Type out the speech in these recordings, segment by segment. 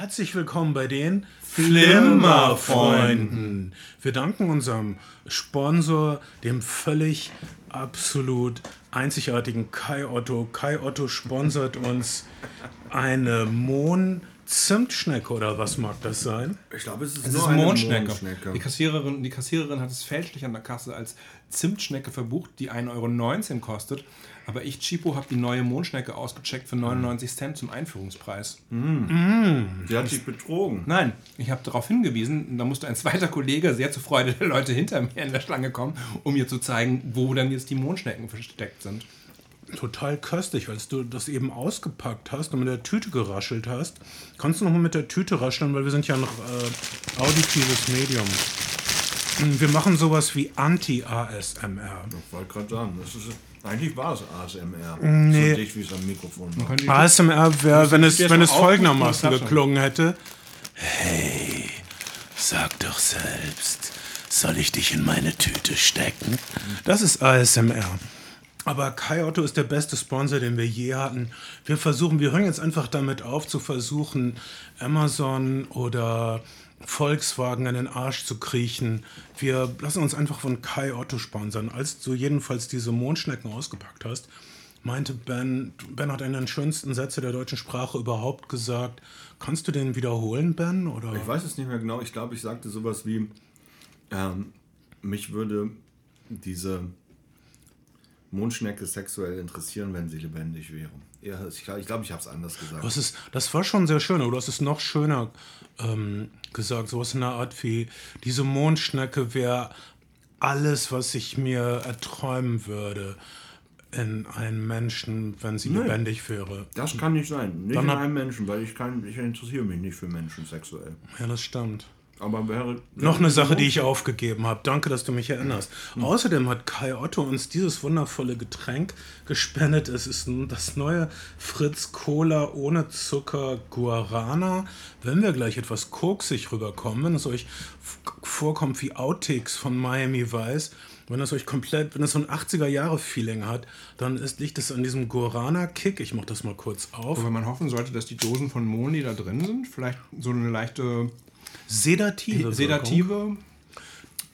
Herzlich willkommen bei den Flimmerfreunden. Wir danken unserem Sponsor, dem völlig absolut einzigartigen Kai Otto. Kai Otto sponsert uns eine Mohn Zimtschnecke oder was mag das sein? Ich glaube, es ist, Es nur ist eine Mondschnecke. Mondschnecke. Die, Kassiererin, die Kassiererin hat es fälschlich an der Kasse als Zimtschnecke verbucht, die 1,19 Euro kostet. Aber ich, Chipo, habe die neue Mondschnecke ausgecheckt für 99 Cent zum Einführungspreis. Die hat sich betrogen. Nein, ich habe darauf hingewiesen, da musste ein zweiter Kollege, sehr zur Freude der Leute hinter mir in der Schlange kommen, um mir zu zeigen, wo dann jetzt die Mondschnecken versteckt sind. Total köstlich, als du das eben ausgepackt hast und mit der Tüte geraschelt hast. Kannst du noch mal mit der Tüte rascheln, weil wir sind ja ein äh, auditives Medium. Wir machen sowas wie Anti-ASMR. Ich wollte gerade sagen, das ist, eigentlich war es ASMR. Nee. So dicht, wie es am Mikrofon war. ASMR wäre, wenn es, wenn es folgendermaßen geklungen hätte. Hey, sag doch selbst, soll ich dich in meine Tüte stecken? Das ist ASMR. Aber Kai Otto ist der beste Sponsor, den wir je hatten. Wir versuchen, wir hören jetzt einfach damit auf, zu versuchen, Amazon oder Volkswagen in den Arsch zu kriechen. Wir lassen uns einfach von Kai Otto sponsern. Als du jedenfalls diese Mondschnecken ausgepackt hast, meinte Ben, Ben hat einen der schönsten Sätze der deutschen Sprache überhaupt gesagt. Kannst du den wiederholen, Ben? Oder? Ich weiß es nicht mehr genau. Ich glaube, ich sagte sowas wie, ähm, mich würde diese Mondschnecke sexuell interessieren, wenn sie lebendig wäre. Ja, ich glaube, ich, glaub, ich habe es anders gesagt. Das, ist, das war schon sehr schön, aber du hast es noch schöner ähm, gesagt. Sowas in der Art wie, diese Mondschnecke wäre alles, was ich mir erträumen würde in einem Menschen, wenn sie lebendig wäre. Das kann nicht sein. Nicht Dann in einem Menschen, weil ich, kann, ich interessiere mich nicht für Menschen sexuell. Ja, das stimmt. Aber wäre. Noch eine Sache, die ich aufgegeben habe. Danke, dass du mich erinnerst. Außerdem hat Kai Otto uns dieses wundervolle Getränk gespendet. Es ist das neue Fritz Cola ohne Zucker Guarana. Wenn wir gleich etwas koksig rüberkommen, wenn es euch vorkommt wie Outtakes von Miami Vice, wenn es euch komplett, wenn es so ein 80er-Jahre-Feeling hat, dann ist, liegt es an diesem Guarana-Kick. Ich mach das mal kurz auf. Wobei man hoffen sollte, dass die Dosen von Moni, da drin sind, vielleicht so eine leichte Sedative. Wirkung. sedative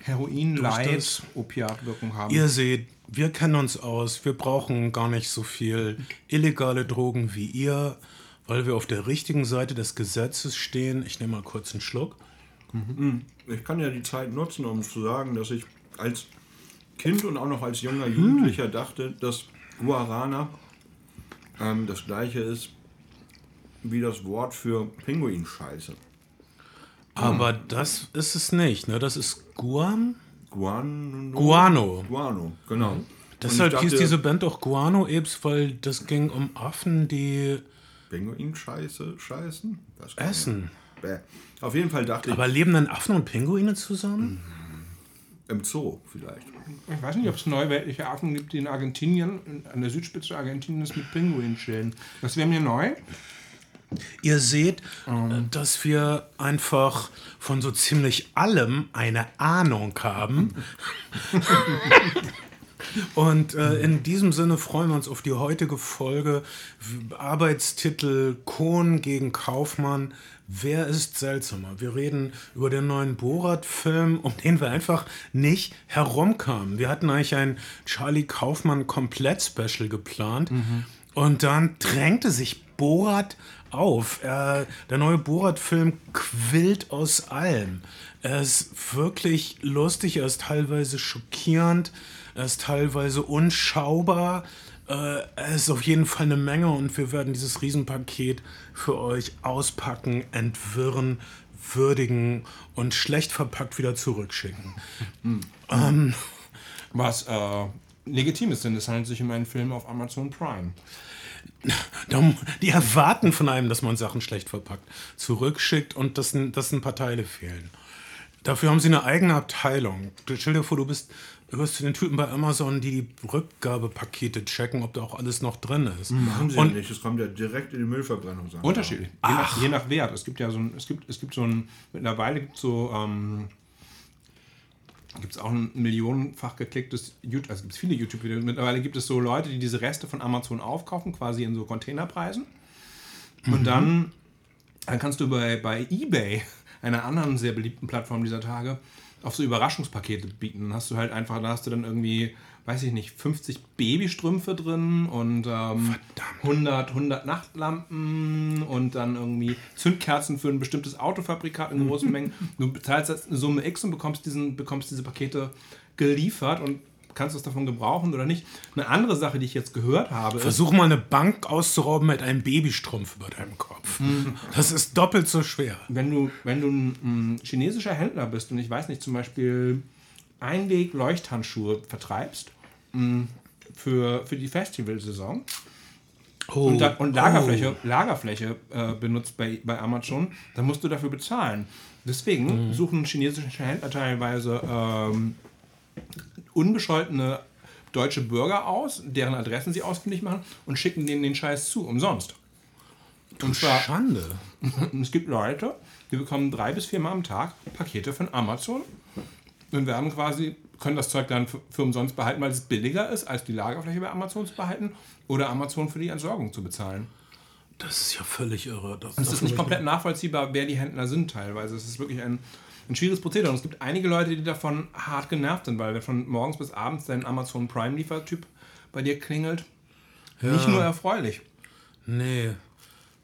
heroin light opiatwirkung haben. Ihr seht, wir kennen uns aus. Wir brauchen gar nicht so viel illegale Drogen wie ihr, weil wir auf der richtigen Seite des Gesetzes stehen. Ich nehme mal kurz einen Schluck. Ich kann ja die Zeit nutzen, um zu sagen, dass ich als Kind und auch noch als junger Jugendlicher dachte, dass Guarana ähm, das gleiche ist wie das Wort für Pinguinscheiße. Aber das ist es nicht. Ne? Das ist Guam? Guano. Guano. Guano, genau. Deshalb Und ich hieß dachte, diese Band auch Guano Ebs, weil das ging um Affen, die Pinguinscheiße scheißen? Essen. ich- Bäh. Auf jeden Fall dachte Aber leben denn Affen und Pinguine zusammen? ich, im Zoo vielleicht. Ich weiß nicht, ob es neuweltliche Affen gibt, die in Argentinien, an der Südspitze Argentiniens mit Pinguinen chillen. Das wäre mir neu. Ihr seht, äh, dass wir einfach von so ziemlich allem eine Ahnung haben. Und äh, in diesem Sinne freuen wir uns auf die heutige Folge. Arbeitstitel Kohn gegen Kaufmann. Wer ist seltsamer? Wir reden über den neuen Borat-Film, um den wir einfach nicht herumkamen. Wir hatten eigentlich ein Charlie Kaufmann Komplett-Special geplant. Und dann drängte sich Borat auf. Er, der neue Borat-Film quillt aus allem. Er ist wirklich lustig, er ist teilweise schockierend, er ist teilweise unschaubar. Äh, er ist auf jeden Fall eine Menge und wir werden dieses Riesenpaket für euch auspacken, entwirren, würdigen und schlecht verpackt wieder zurückschicken. Was äh, legitim ist, denn es handelt sich um einen Film auf Amazon Prime. Die erwarten von einem, dass man Sachen schlecht verpackt zurückschickt und dass, ein- dass ein paar Teile fehlen. Dafür haben sie eine eigene Abteilung. Stell dir vor, du bist, du bist zu den Typen bei Amazon, die die Rückgabepakete checken, ob da auch alles noch drin ist. Machen sie Und- nicht, es kommt ja direkt in die Müllverbrennung. Unterschiedlich. Je nach, je nach Wert. Es gibt ja so ein, es gibt, es gibt so ein, mittlerweile gibt es so, ähm, gibt es auch ein millionenfach geklicktes YouTube, also gibt es viele YouTube-Videos. Mittlerweile gibt es so Leute, die diese Reste von Amazon aufkaufen, quasi in so Containerpreisen. Und dann dann kannst du bei, bei eBay, einer anderen sehr beliebten Plattform dieser Tage, auf so Überraschungspakete bieten. Dann hast du halt einfach, da hast du dann irgendwie, weiß ich nicht, 50 Babystrümpfe drin und ähm, 100, 100 Nachtlampen und dann irgendwie Zündkerzen für ein bestimmtes Autofabrikat in großen Mengen. Du bezahlst eine Summe X und bekommst, diesen, bekommst diese Pakete geliefert und kannst du es davon gebrauchen oder nicht. Eine andere Sache, die ich jetzt gehört habe, Versuch mal eine Bank auszurauben mit einem Babystrumpf über deinem Kopf. Das ist doppelt so schwer. wenn du, wenn du ein, chinesischer Händler bist und ich weiß nicht, zum Beispiel Einweg-Leuchthandschuhe vertreibst mh, für, für die Festivalsaison Oh, und, da, und Lagerfläche, Lagerfläche äh, benutzt bei, bei Amazon, dann musst du dafür bezahlen. Deswegen suchen chinesische Händler teilweise ähm, unbescholtene deutsche Bürger aus, deren Adressen sie ausfindig machen und schicken denen den Scheiß zu, umsonst. Und zwar, Schande. es gibt Leute, die bekommen drei bis viermal am Tag Pakete von Amazon und werden quasi, können das Zeug dann für, umsonst behalten, weil es billiger ist, als die Lagerfläche bei Amazon zu behalten oder Amazon für die Entsorgung zu bezahlen. Das ist ja völlig irre. Das, es ist nicht komplett nachvollziehbar, wer die Händler sind teilweise. Es ist wirklich ein, ein schwieriges Prozedere. Und es gibt einige Leute, die davon hart genervt sind, weil wenn von morgens bis abends dein Amazon Prime-Liefertyp bei dir klingelt, nicht nur erfreulich. Nee.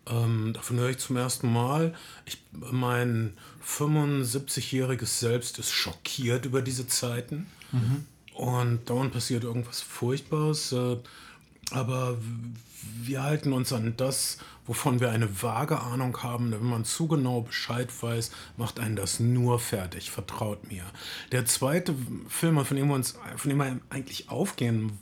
Ähm, davon höre ich zum ersten Mal. Ich, mein 75-jähriges Selbst ist schockiert über diese Zeiten. Und dauernd passiert irgendwas Furchtbares. Äh, aber wir halten uns an das, wovon wir eine vage Ahnung haben. Wenn man zu genau Bescheid weiß, macht einen das nur fertig. Vertraut mir. Der zweite Film, von dem wir uns, von dem wir eigentlich aufgehen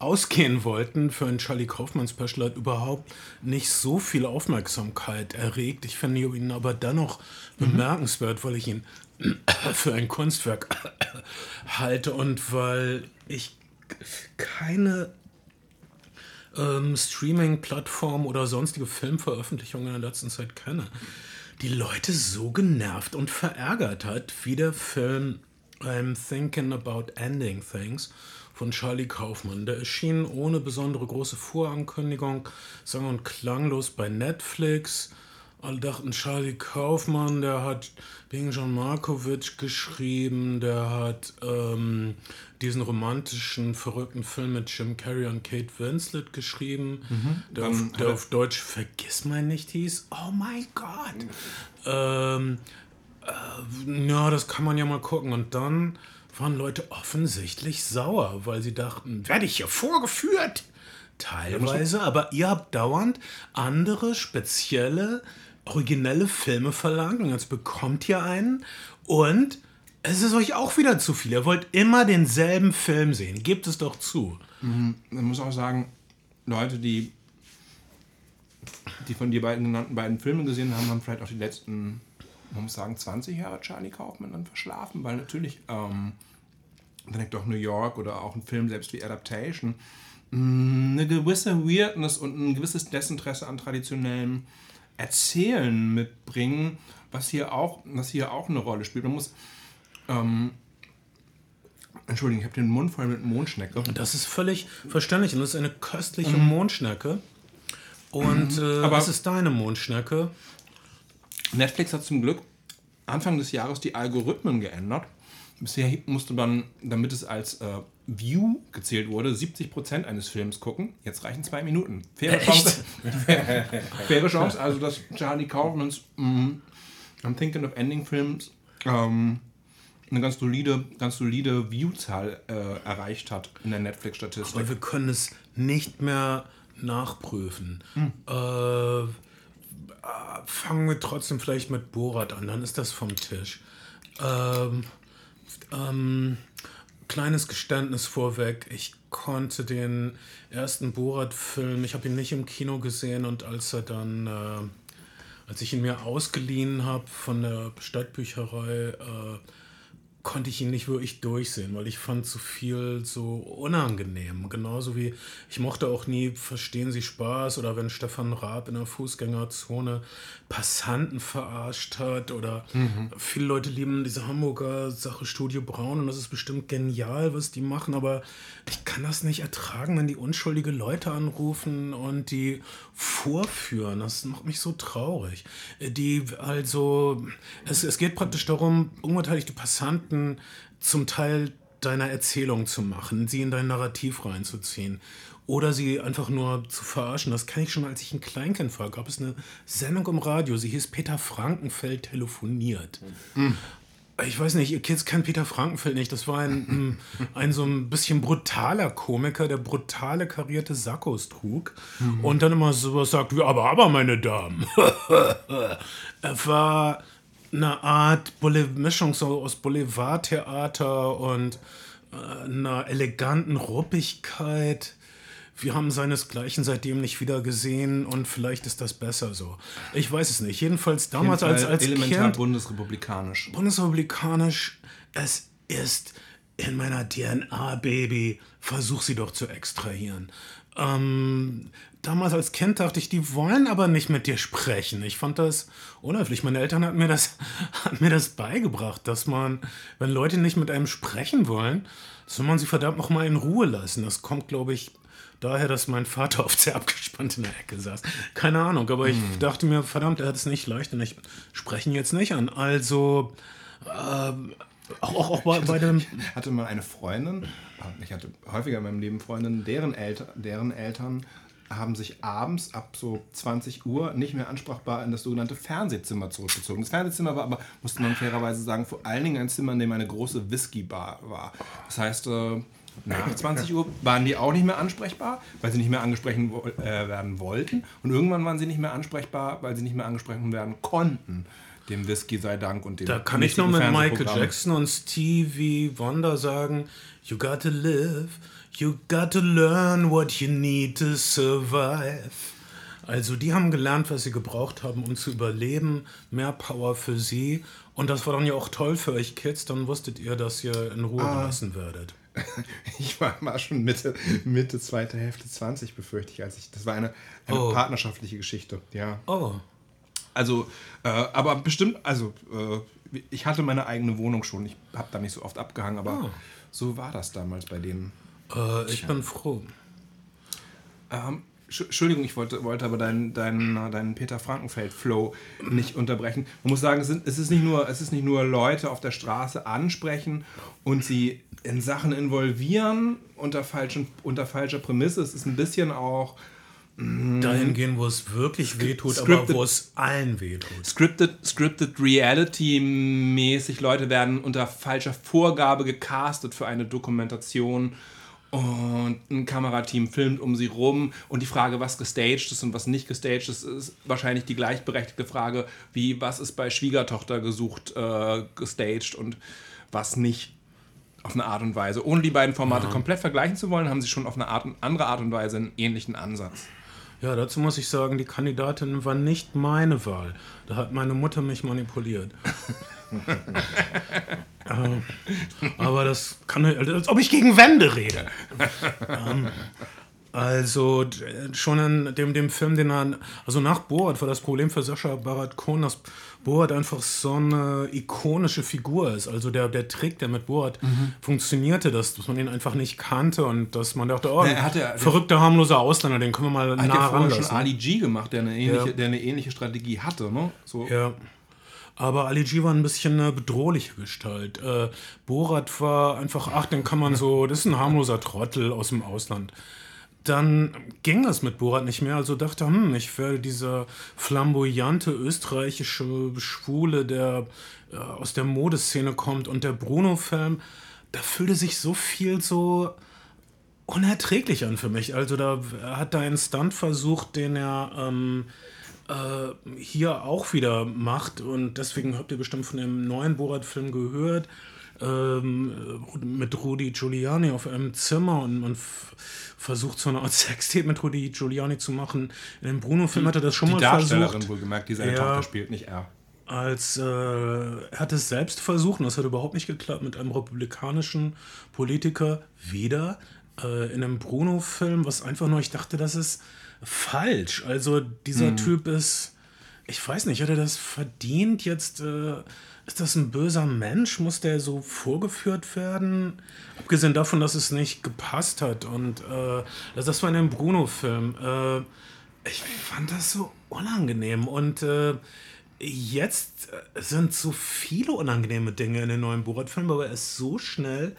ausgehen wollten für ein Charlie Kaufmann Special hat überhaupt nicht so viel Aufmerksamkeit erregt. Ich finde ihn aber dennoch bemerkenswert, weil ich ihn für ein Kunstwerk halte und weil ich keine ähm, Streaming-Plattform oder sonstige Filmveröffentlichungen in der letzten Zeit kenne, die Leute so genervt und verärgert hat, wie der Film I'm Thinking About Ending Things von Charlie Kaufmann. Der erschien ohne besondere große Vorankündigung, sang- und klanglos bei Netflix. Alle dachten, Charlie Kaufmann, der hat wegen John Markovic geschrieben, der hat ähm, diesen romantischen, verrückten Film mit Jim Carrey und Kate Winslet geschrieben, der, auf, der er- auf Deutsch Vergiss mein nicht hieß. Oh mein Gott! Ähm, äh, ja, das kann man ja mal gucken. Und dann waren Leute offensichtlich sauer, weil sie dachten, werde ich hier vorgeführt? Teilweise, aber ihr habt dauernd andere spezielle, originelle Filme verlangt und jetzt bekommt ihr einen und es ist euch auch wieder zu viel. Ihr wollt immer denselben Film sehen. Gebt es doch zu. Man muss auch sagen, Leute, die, die von dir beiden genannten beiden Filme gesehen haben, haben vielleicht auch die letzten, man muss sagen, 20 Jahre Charlie Kaufman dann verschlafen, weil natürlich ähm, direkt auch New York oder auch ein Film selbst wie Adaptation mh, eine gewisse Weirdness und ein gewisses Desinteresse an traditionellem Erzählen mitbringen, was hier auch, was hier auch eine Rolle spielt. Man muss, ähm, Entschuldigung, ich habe den Mund voll mit Mondschnecke. Das ist völlig verständlich und das ist eine köstliche Mondschnecke. Und äh, Aber- was ist deine Mondschnecke? Netflix hat zum Glück Anfang des Jahres die Algorithmen geändert. Bisher musste man, damit es als äh, View gezählt wurde, 70% eines Films gucken. Jetzt reichen zwei Minuten. Faire Chance. faire Chance, also dass Charlie Kaufmans mm, I'm Thinking of Ending Films ähm, eine ganz solide, ganz solide View-Zahl äh, erreicht hat in der Netflix-Statistik. Aber wir können es nicht mehr nachprüfen. Äh, äh, fangen wir trotzdem vielleicht mit Borat an, dann ist das vom Tisch. Ähm, ähm, kleines Geständnis vorweg. Ich konnte den ersten Borat-Film, ich habe ihn nicht im Kino gesehen und als er dann, äh, als ich ihn mir ausgeliehen habe von der Stadtbücherei, äh, konnte ich ihn nicht wirklich durchsehen, weil ich fand zu viel so unangenehm. Genauso wie ich mochte auch nie Verstehen Sie Spaß oder wenn Stefan Raab in der Fußgängerzone Passanten verarscht hat oder mhm. viele Leute lieben diese Hamburger Sache Studio Braun und das ist bestimmt genial, was die machen, aber ich kann das nicht ertragen, wenn die unschuldige Leute anrufen und die vorführen. Das macht mich so traurig. Die also, es, es geht praktisch darum, unbeteiligte Passanten Gedanken zum Teil deiner Erzählung zu machen, sie in dein Narrativ reinzuziehen oder sie einfach nur zu verarschen. Das kann ich schon, als ich ein Kleinkind war. Gab es eine Sendung im Radio, sie hieß Peter Frankenfeld telefoniert. Mhm. Ich weiß nicht, ihr Kids kennt Peter Frankenfeld nicht. Das war ein, ein so ein bisschen brutaler Komiker, der brutale karierte Sakkos trug mhm. und dann immer sowas sagt wie, aber, aber, meine Damen. er war eine Art Mischung so aus Boulevardtheater und äh, einer eleganten Ruppigkeit. Wir haben seinesgleichen seitdem nicht wieder gesehen und vielleicht ist das besser so. Ich weiß es nicht. Jedenfalls damals Jeden als, als elementar Kind, bundesrepublikanisch. Bundesrepublikanisch. Es ist in meiner DNA, Baby. Versuch sie doch zu extrahieren. Ähm, damals als Kind dachte ich, die wollen aber nicht mit dir sprechen. Ich fand das unhöflich. Meine Eltern hatten mir das, hatten mir das beigebracht, dass man, wenn Leute nicht mit einem sprechen wollen, soll man sie verdammt noch mal in Ruhe lassen. Das kommt, glaube ich, daher, dass mein Vater oft sehr abgespannt in der Ecke saß. Keine Ahnung, aber ich hm. dachte mir, verdammt, er hat es nicht leicht und ich spreche ihn jetzt nicht an. Also, äh, auch, auch, auch bei, bei dem. Ich hatte mal eine Freundin, ich hatte häufiger in meinem Leben Freundinnen, deren, Elter, deren Eltern haben sich abends ab so 20 Uhr nicht mehr ansprechbar in das sogenannte Fernsehzimmer zurückgezogen. Das Fernsehzimmer war aber, musste man fairerweise sagen, vor allen Dingen ein Zimmer, in dem eine große Whisky-Bar war. Das heißt, äh, nach 20 Uhr waren die auch nicht mehr ansprechbar, weil sie nicht mehr angesprochen äh, werden wollten. Und irgendwann waren sie nicht mehr ansprechbar, weil sie nicht mehr angesprochen werden konnten. Dem Whisky sei Dank und dem Da kann ich nur mit Michael Jackson und Stevie Wonder sagen, you gotta live You got to learn what you need to survive. Also die haben gelernt, was sie gebraucht haben, um zu überleben. Mehr Power für sie. Und das war dann ja auch toll für euch Kids. Dann wusstet ihr, dass ihr in Ruhe ah. gelassen werdet. Ich war mal schon Mitte, Mitte zweite Hälfte 20, befürchte ich, als ich. Das war eine, eine oh. partnerschaftliche Geschichte, ja. Oh. Also, äh, aber bestimmt, also äh, ich hatte meine eigene Wohnung schon. Ich habe da nicht so oft abgehangen, aber oh. so war das damals bei denen. Äh, ich bin froh. Ähm, Entschuldigung, ich wollte, wollte aber deinen, deinen, deinen Peter Frankenfeld-Flow nicht unterbrechen. Man muss sagen, es, sind, es, ist nicht nur, es ist nicht nur Leute auf der Straße ansprechen und sie in Sachen involvieren unter, falschen, unter falscher Prämisse. Es ist ein bisschen auch. Mm, Dahin gehen, wo es wirklich wehtut, scripted, aber wo es allen wehtut. Scripted, scripted Reality-mäßig. Leute werden unter falscher Vorgabe gecastet für eine Dokumentation und ein Kamerateam filmt um sie rum und die Frage, was gestaged ist und was nicht gestaged ist, ist wahrscheinlich die gleichberechtigte Frage, wie was ist bei Schwiegertochter gesucht, äh, gestaged und was nicht auf eine Art und Weise. Ohne die beiden Formate ja. komplett vergleichen zu wollen, haben sie schon auf eine Art, andere Art und Weise einen ähnlichen Ansatz. Ja, dazu muss ich sagen, die Kandidatin war nicht meine Wahl. Da hat meine Mutter mich manipuliert. ähm, aber das kann als ob ich gegen Wände rede. ähm, also schon in dem, dem Film, den er, also nach Borat war das Problem für Sascha Barat Kohn, dass Borat einfach so eine ikonische Figur ist. Also der, der Trick, der mit Borat mhm. funktionierte, dass, dass man ihn einfach nicht kannte und dass man dachte, oh, ja, ja, verrückter, harmloser Ausländer, den können wir mal nah ran lassen. Hat schon Ali G gemacht, der eine ähnliche, ja. der eine ähnliche Strategie hatte, ne? So. Ja. Aber Ali G war ein bisschen eine bedrohliche Gestalt. Äh, Borat war einfach, ach, den kann man so, das ist ein harmloser Trottel aus dem Ausland. Dann ging das mit Borat nicht mehr, also dachte, hm, ich werde dieser flamboyante österreichische Schwule, der äh, aus der Modeszene kommt und der Bruno-Film, da fühlte sich so viel so unerträglich an für mich. Also da hat er einen Stunt versucht, den er ähm, äh, hier auch wieder macht. Und deswegen habt ihr bestimmt von dem neuen Borat-Film gehört. Ähm, mit Rudi Giuliani auf einem Zimmer und man versucht so eine Art Sextape mit Rudi Giuliani zu machen. In dem Bruno-Film hat er das schon die mal versucht. Die Darstellerin wohlgemerkt, die seine ja, Tochter spielt, nicht er. als äh, er hat es selbst versucht, und das hat überhaupt nicht geklappt, mit einem republikanischen Politiker wieder äh, in einem Bruno-Film, was einfach nur, ich dachte, das ist falsch. Also dieser Typ ist, ich weiß nicht, hat er das verdient? Jetzt äh, ist das ein böser Mensch? Muss der so vorgeführt werden? Abgesehen davon, dass es nicht gepasst hat. Und äh, das, das war in dem Bruno-Film. Äh, ich fand das so unangenehm. Und äh, jetzt äh, sind so viele unangenehme Dinge in den neuen Borat-Film, aber er ist so schnell,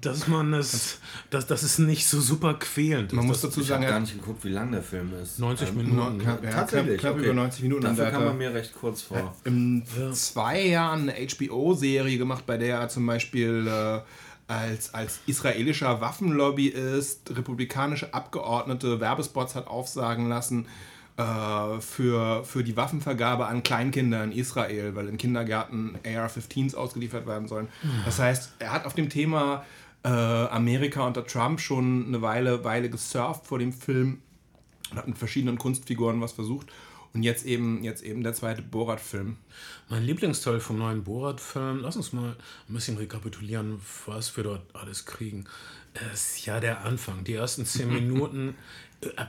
dass man es, dass, dass es nicht so super quälend ist. Man muss dazu Ich habe sagen, gar nicht geguckt, wie lang der Film ist. 90 Ähm, Minuten. knapp, ja, knapp, Tatsächlich, knapp okay. über 90 Minuten. Dafür da kam er mir recht kurz vor. in zwei Jahren eine HBO-Serie gemacht, bei der er zum Beispiel äh, als, als israelischer Waffenlobbyist republikanische Abgeordnete Werbespots hat aufsagen lassen äh, für, für die Waffenvergabe an Kleinkinder in Israel, weil in Kindergärten AR-15s ausgeliefert werden sollen. Das heißt, er hat auf dem Thema äh, Amerika unter Trump schon eine Weile, Weile gesurft vor dem Film und hat mit verschiedenen Kunstfiguren was versucht. Und jetzt eben, jetzt eben der zweite Borat-Film. Mein Lieblingsteil vom neuen Borat-Film, lass uns mal ein bisschen rekapitulieren, was wir dort alles kriegen. Es ist ja der Anfang, die ersten zehn Minuten,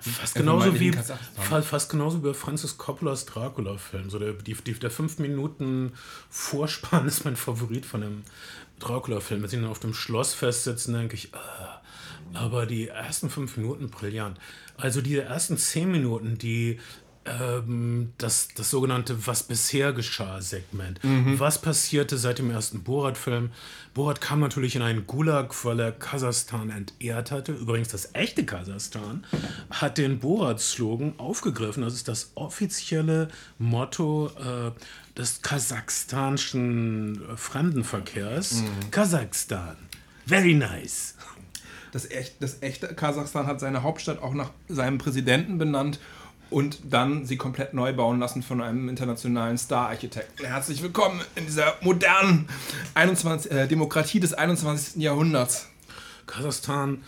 fast genauso wie fast genauso wie bei Francis Coppolas Dracula-Film. So der, die, der fünf Minuten Vorspann ist mein Favorit von dem Dracula-Film. Wenn sie dann auf dem Schloss festsitzen, denke ich, ah, aber die ersten fünf Minuten brillant. Also die ersten zehn Minuten, die ähm, das, das sogenannte Was bisher geschah Segment. Was passierte seit dem ersten Borat-Film? Borat kam natürlich in einen Gulag, weil er Kasachstan entehrt hatte. Übrigens das echte Kasachstan hat den Borat-Slogan aufgegriffen. Das ist das offizielle Motto äh, des kasachstanischen Fremdenverkehrs. Kasachstan. Very nice. Das, echt, das echte Kasachstan hat seine Hauptstadt auch nach seinem Präsidenten benannt und dann sie komplett neu bauen lassen von einem internationalen Star-Architekten. Herzlich willkommen in dieser modernen 21, äh, Demokratie des 21. Jahrhunderts. Kasachstan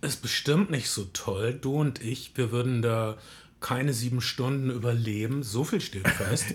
ist bestimmt nicht so toll. Du und ich, wir würden da keine sieben Stunden überleben. So viel steht fest.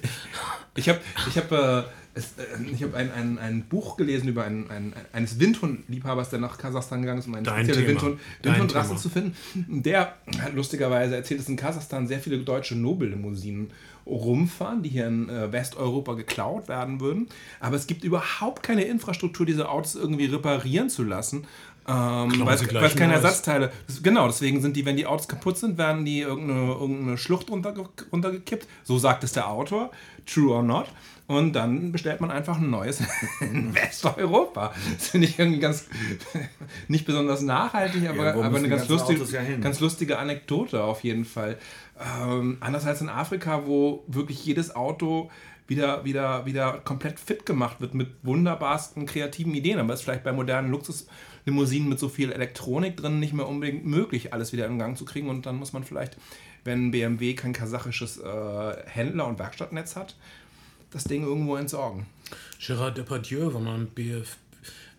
Ich habe ich hab, äh, es, äh, ich hab ein, ein, ein Buch gelesen über einen, ein, eines Windhund-Liebhabers, der nach Kasachstan gegangen ist, um eine Dein spezielle. Windhund, Windhundrasse zu finden. Der hat lustigerweise erzählt, dass in Kasachstan sehr viele deutsche Nobellimousinen rumfahren, die hier in äh, Westeuropa geklaut werden würden. Aber es gibt überhaupt keine Infrastruktur, diese Autos irgendwie reparieren zu lassen. Ähm, weil, es- gleich weil es keine. Ersatzteile. Das, genau, deswegen sind die, wenn die Autos kaputt sind, werden die irgendeine, irgendeine Schlucht runterge runtergekippt. So sagt es der Autor. True or not. Und dann bestellt man einfach ein neues in Westeuropa. Das finde ich irgendwie ganz nicht besonders nachhaltig, aber, Ja, aber eine ganz lustige, ja ganz lustige Anekdote auf jeden Fall. Ähm, anders als in Afrika, wo wirklich jedes Auto wieder, wieder, wieder komplett fit gemacht wird mit wunderbarsten kreativen Ideen. Aber es ist vielleicht bei modernen Luxuslimousinen mit so viel Elektronik drin nicht mehr unbedingt möglich, alles wieder in Gang zu kriegen. Und dann muss man vielleicht, wenn BMW kein kasachisches äh, Händler- und Werkstattnetz hat, das Ding irgendwo entsorgen. Gérard Depardieu war mal ein BF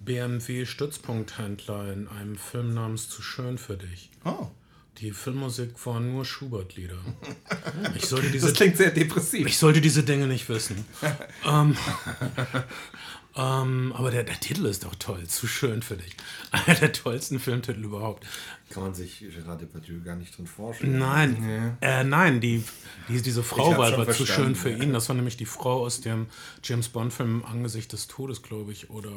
BMW-Stützpunkthändler in einem Film namens Zu schön für dich. Oh. Die Filmmusik waren nur Schubert-Lieder. Ich sollte diese Das klingt sehr depressiv. Ich sollte diese Dinge nicht wissen. ähm, ähm, aber der, der Titel ist doch toll. Zu schön für dich. Einer der tollsten Filmtitel überhaupt. Kann man sich Gerard Depardieu gar nicht drin vorstellen. Nein, äh, nein, die, die, diese Frau war, war zu schön für ihn. Das war nämlich die Frau aus dem James Bond-Film Angesicht des Todes, glaube ich. Oder.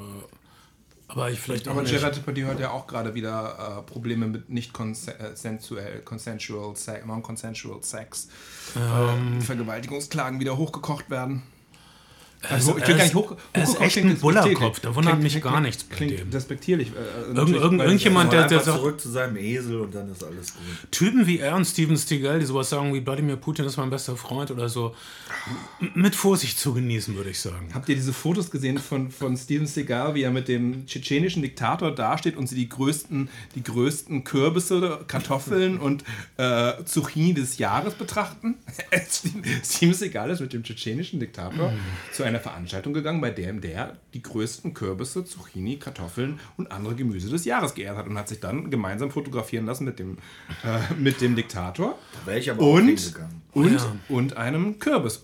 Aber ich vielleicht auch Aber nicht. Gerard Depardieu hat ja auch gerade wieder äh, Probleme mit nicht consensual, consensual, sex, non-consensual Sex. Ähm, Vergewaltigungsklagen wieder hochgekocht werden. Also, er ist- er ist echt ein klingt Bullerkopf, da wundert Klingt- mich klingt- gar nichts bei Klingt dem. despektierlich. Äh, Irgend, natürlich, irgend, irgendjemand, Der, der, sagt, zurück zu seinem Esel und dann ist alles gut. Typen wie er und Steven Seagal, die sowas sagen wie Wladimir Putin ist mein bester Freund oder so, mit Vorsicht zu genießen, würde ich sagen. Habt ihr diese Fotos gesehen von, von Steven Seagal, wie er mit dem tschetschenischen Diktator dasteht und sie die größten, die größten Kürbisse, Kartoffeln und äh, Zucchini des Jahres betrachten? Steven Seagal ist mit dem tschetschenischen Diktator zu einer Veranstaltung gegangen, bei der der die größten Kürbisse, Zucchini, Kartoffeln und andere Gemüse des Jahres geehrt hat und hat sich dann gemeinsam fotografieren lassen mit dem, äh, mit dem Diktator Wäre ich aber auch und, und, Ja. und einem Kürbis.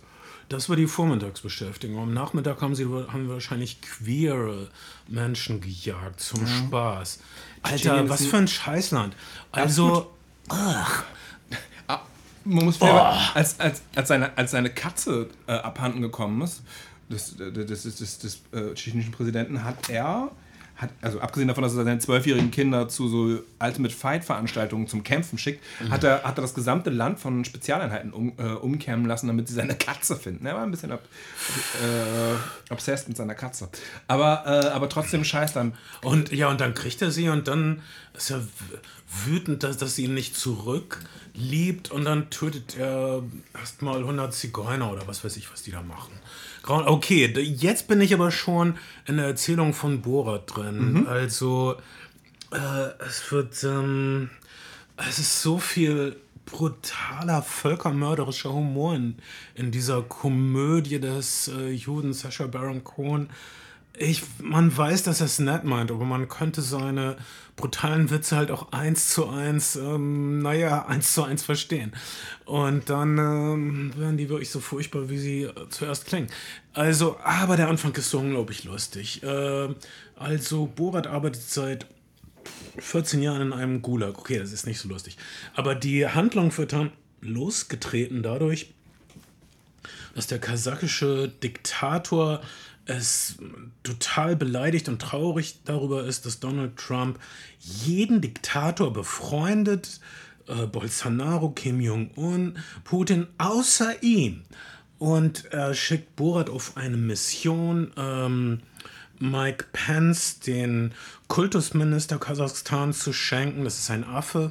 Das war die Vormittagsbeschäftigung. Am Nachmittag haben sie haben wahrscheinlich queere Menschen gejagt zum Spaß. Alter, was für ein Scheißland. Also, Man muss fair, als, als, als, seine, als seine Katze äh, abhanden gekommen ist, des, des, des, des, des äh, tschechischen Präsidenten, hat er, hat, also abgesehen davon, dass er seine zwölfjährigen Kinder zu so Ultimate Fight-Veranstaltungen zum Kämpfen schickt, hat, er, hat er das gesamte Land von Spezialeinheiten um, äh, umkämmen lassen, damit sie seine Katze finden. Er war ein bisschen ob, äh, obsessed mit seiner Katze. Aber, äh, aber trotzdem scheiß dann. Und ja, und dann kriegt er sie und dann ist er wütend, dass, dass sie ihn nicht zurück liebt und dann tötet er erstmal 100 Zigeuner oder was weiß ich, was die da machen. Okay, jetzt bin ich aber schon in der Erzählung von Borat drin. Also, äh, es wird, ähm, es ist so viel brutaler, völkermörderischer Humor in, in dieser Komödie des äh, Juden Sacha Baron Cohen. Ich, man weiß, dass er es nett meint, aber man könnte seine brutalen Witze halt auch eins zu eins, ähm, naja, eins zu eins verstehen. Und dann ähm, werden die wirklich so furchtbar, wie sie äh, zuerst klingen. Also, aber der Anfang ist so unglaublich lustig. Äh, also, Borat arbeitet seit 14 Jahren in einem Gulag. Okay, das ist nicht so lustig. Aber die Handlung wird dann losgetreten dadurch, dass der kasachische Diktator es total beleidigt und traurig darüber ist, dass Donald Trump jeden Diktator befreundet, äh, Bolsonaro, Kim Jong-un, Putin, außer ihm. Und er schickt Borat auf eine Mission, ähm, Mike Pence, den Kultusminister Kasachstans, zu schenken. Das ist ein Affe,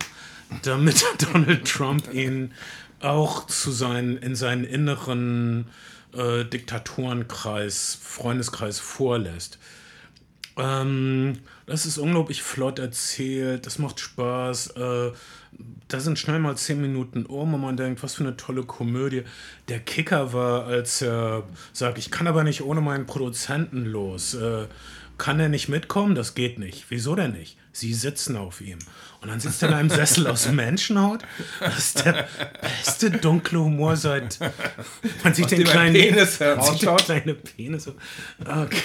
damit Donald Trump ihn auch zu seinen, in seinen inneren äh, Diktatorenkreis, Freundeskreis vorlässt. Ähm, das ist unglaublich flott erzählt, das macht Spaß. Äh, da sind schnell mal zehn Minuten um und man denkt, was für eine tolle Komödie. Der Kicker war, als er sagt, ich kann aber nicht ohne meinen Produzenten los. Äh, kann er nicht mitkommen? Das geht nicht. Wieso denn nicht? Sie sitzen auf ihm. Und dann sitzt er in einem Sessel aus Menschenhaut. Das ist der beste dunkle Humor seit. Man sieht den kleinen Penis man sieht den herausschaut. kleine Penis. Okay.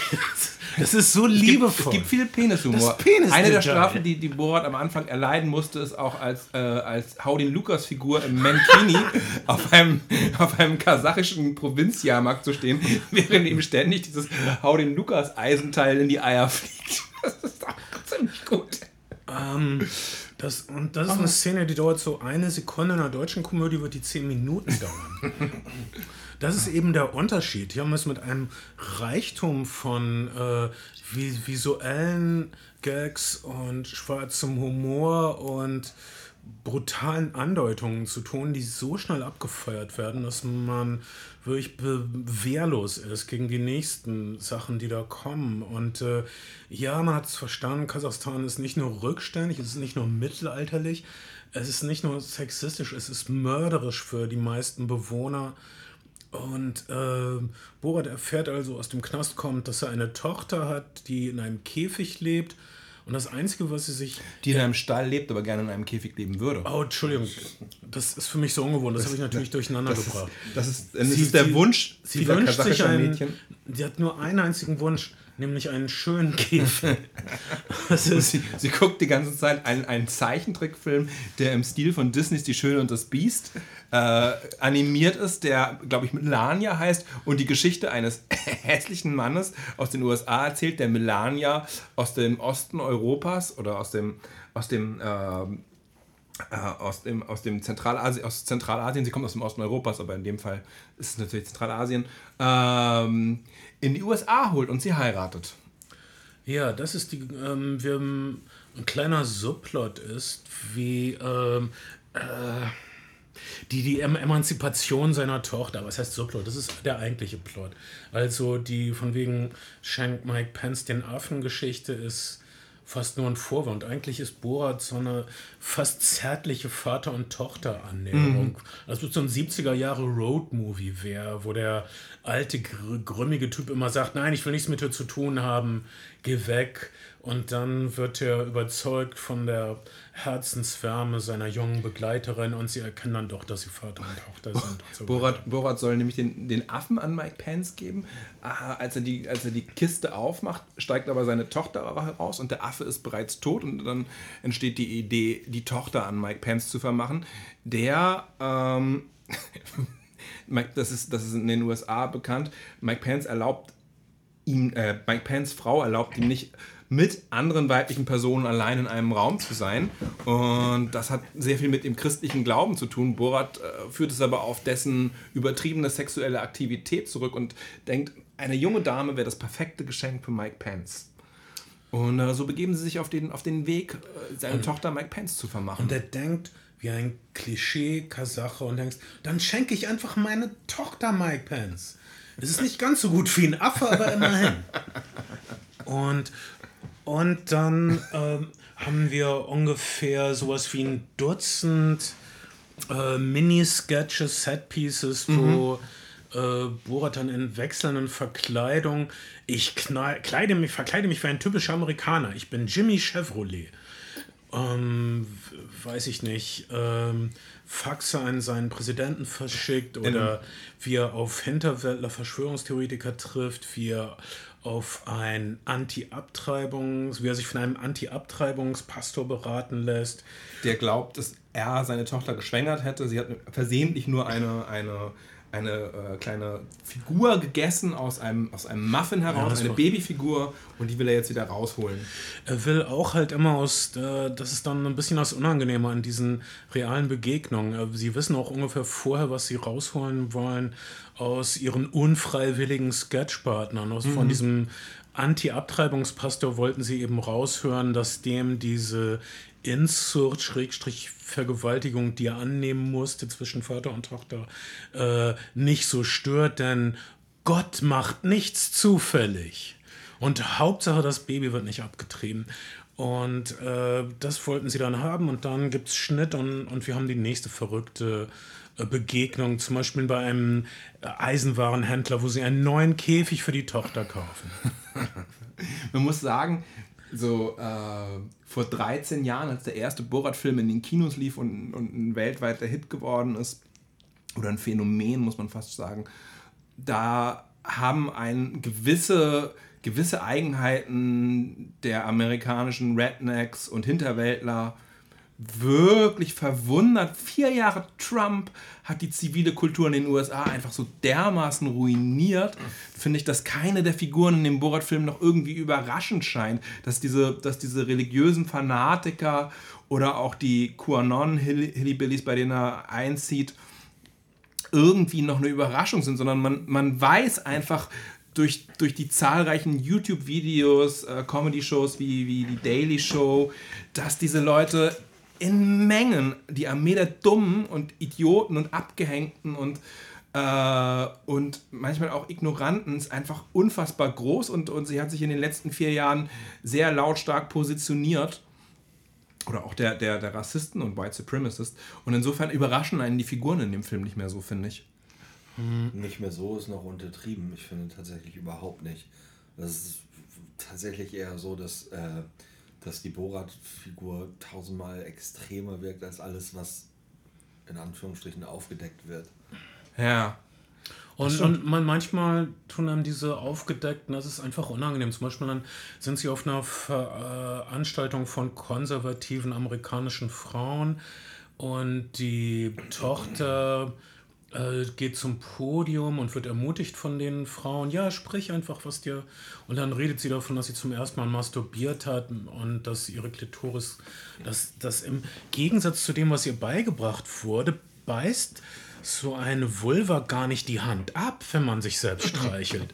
Das ist so Es liebevoll. gibt viel Penishumor. Penis- Eine der. Strafen, die, die Borat am Anfang erleiden musste, ist auch als, äh, als Haudin Lukas Figur im Mankini auf einem, auf einem kasachischen Provinzjahrmarkt zu stehen, während ihm ständig dieses Haudin Lukas Eisenteil in die Eier fliegt. Das ist auch ziemlich gut. Ähm, das, und das ist eine Szene, die dauert so eine Sekunde. In einer deutschen Komödie wird die zehn Minuten dauern. Das ist eben der Unterschied. Hier haben wir es mit einem Reichtum von äh, vi- visuellen Gags und schwarzem Humor und brutalen Andeutungen zu tun, die so schnell abgefeuert werden, dass man wirklich wehrlos ist gegen die nächsten Sachen, die da kommen. Und äh, ja, man hat es verstanden, Kasachstan ist nicht nur rückständig, es ist nicht nur mittelalterlich, es ist nicht nur sexistisch, es ist mörderisch für die meisten Bewohner. Und äh, Borat erfährt also aus dem Knast kommt, dass er eine Tochter hat, die in einem Käfig lebt. Und das Einzige, was sie sich Die in einem Stall lebt, aber gerne in einem Käfig leben würde. Oh, Entschuldigung. Das ist für mich so ungewohnt. Das habe ich natürlich durcheinander gebracht. Das ist, das Sie- ist der sie- Wunsch Sie wünscht sich einen. Mädchen. Sie hat nur einen einzigen Wunsch, nämlich einen schönen Käfig. Ist. Sie, sie guckt die ganze Zeit einen, einen Zeichentrickfilm, der im Stil von Disneys Die Schöne und das Biest äh, animiert ist, der, glaube ich, Melania heißt und die Geschichte eines hässlichen Mannes aus den USA erzählt, der Melania aus dem Osten Europas oder aus dem, aus dem ähm, äh, aus dem, aus dem Zentralasien, aus Zentralasien, sie kommt aus dem Osten Europas, aber in dem Fall ist es natürlich Zentralasien, ähm, in die USA holt und sie heiratet. Ja, das ist die. Ähm, wir, ein kleiner Subplot ist, wie. Ähm, äh, die, die Em Emanzipation seiner Tochter, was heißt Subplot? Das ist der eigentliche Plot. Also die von wegen schenkt Mike Pence den Affen-Geschichte ist fast nur ein Vorwand. Eigentlich ist Borat so eine fast zärtliche Vater- und Tochter-Annäherung. Das wird so ein 70er Jahre Road-Movie wäre, wo der alte, gr grümmige Typ immer sagt, nein, ich will nichts mit dir zu tun haben, geh weg. Und dann wird er überzeugt von der Herzenswärme seiner jungen Begleiterin und sie erkennen dann doch, dass sie Vater und Tochter sind. Und so Borat, Borat soll nämlich den, den Affen an Mike Pence geben. Ah, als, er die, als er die Kiste aufmacht, steigt aber seine Tochter heraus und der Affe ist bereits tot. Und dann entsteht die Idee, die Tochter an Mike Pence zu vermachen. Der, ähm, Mike, das, ist, das ist in den USA bekannt, Mike Pence erlaubt ihm, äh, Mike Pence Frau erlaubt ihm nicht mit anderen weiblichen Personen allein in einem Raum zu sein. Und das hat sehr viel mit dem christlichen Glauben zu tun. Borat äh, führt es aber auf dessen übertriebene sexuelle Aktivität zurück und denkt, eine junge Dame wäre das perfekte Geschenk für Mike Pence. Und äh, so begeben sie sich auf den, auf den Weg, äh, seine Tochter Mike Pence zu vermachen. Und er denkt wie ein Klischee-Kasache und denkst, dann schenke ich einfach meine Tochter Mike Pence. Es ist nicht ganz so gut wie ein Affe, aber immerhin. Und, und dann ähm, haben wir ungefähr sowas wie ein Dutzend äh, Mini-Sketches, Set-Pieces, wo äh, Borat dann in wechselnden Verkleidungen. Ich knall, kleide mich, verkleide mich wie ein typischer Amerikaner. Ich bin Jimmy Chevrolet. Ähm, weiß ich nicht. Ähm, Faxe an seinen Präsidenten verschickt oder wie er auf Hinterwäldler Verschwörungstheoretiker trifft, wie er auf ein Anti-Abtreibungs, wie er sich von einem Anti-Abtreibungspastor beraten lässt. der glaubt, dass er seine Tochter geschwängert hätte. Sie hat versehentlich nur eine, eine, eine äh, kleine Figur gegessen aus einem, aus einem Muffin heraus, das eine Babyfigur, und die will er jetzt wieder rausholen. Er will auch halt immer aus, äh, das ist dann ein bisschen das Unangenehme an diesen realen Begegnungen. Äh, Sie wissen auch ungefähr vorher, was sie rausholen wollen aus ihren unfreiwilligen Sketchpartnern. Aus, Von diesem Anti-Abtreibungspastor wollten sie eben raushören, dass dem diese Inzucht, Schrägstrich Vergewaltigung, die er annehmen musste zwischen Vater und Tochter, äh, nicht so stört, denn Gott macht nichts zufällig. Und Hauptsache, das Baby wird nicht abgetrieben. Und äh, das wollten sie dann haben. Und dann gibt es Schnitt und, und wir haben die nächste verrückte äh, Begegnung. Zum Beispiel bei einem Eisenwarenhändler, wo sie einen neuen Käfig für die Tochter kaufen. Man muss sagen, so äh, vor 13 Jahren, als der erste Borat-Film in den Kinos lief und, und ein weltweiter Hit geworden ist, oder ein Phänomen, muss man fast sagen, da haben ein gewisse, gewisse Eigenheiten der amerikanischen Rednecks und Hinterwäldler wirklich verwundert. Vier Jahre Trump hat die zivile Kultur in den USA einfach so dermaßen ruiniert, finde ich, dass keine der Figuren in dem Borat-Film noch irgendwie überraschend scheint, dass diese, dass diese religiösen Fanatiker oder auch die QAnon-Hillbillies, bei denen er einzieht, irgendwie noch eine Überraschung sind, sondern man, man weiß einfach durch, durch die zahlreichen YouTube-Videos, äh, Comedy-Shows wie, wie die Daily Show, dass diese Leute in Mengen die Armee der Dummen und Idioten und Abgehängten und, äh, und manchmal auch Ignoranten ist einfach unfassbar groß und, und sie hat sich in den letzten vier Jahren sehr lautstark positioniert oder auch der, der, der Rassisten und White Supremacist. Und insofern überraschen einen die Figuren in dem Film nicht mehr so, finde ich. Nicht mehr so ist noch untertrieben. Ich finde tatsächlich überhaupt nicht. Das ist tatsächlich eher so, dass, äh, dass die Borat-Figur tausendmal extremer wirkt als alles, was in Anführungsstrichen aufgedeckt wird. Ja. Und, und man, manchmal tun einem diese aufgedeckten, das ist einfach unangenehm. Zum Beispiel dann sind sie auf einer Veranstaltung von konservativen amerikanischen Frauen und die Tochter äh, geht zum Podium und wird ermutigt von den Frauen, ja, sprich einfach, was dir. Und dann redet sie davon, dass sie zum ersten Mal masturbiert hat und dass ihre Klitoris, dass das im Gegensatz zu dem, was ihr beigebracht wurde, beißt so eine Vulva gar nicht die Hand ab, wenn man sich selbst streichelt.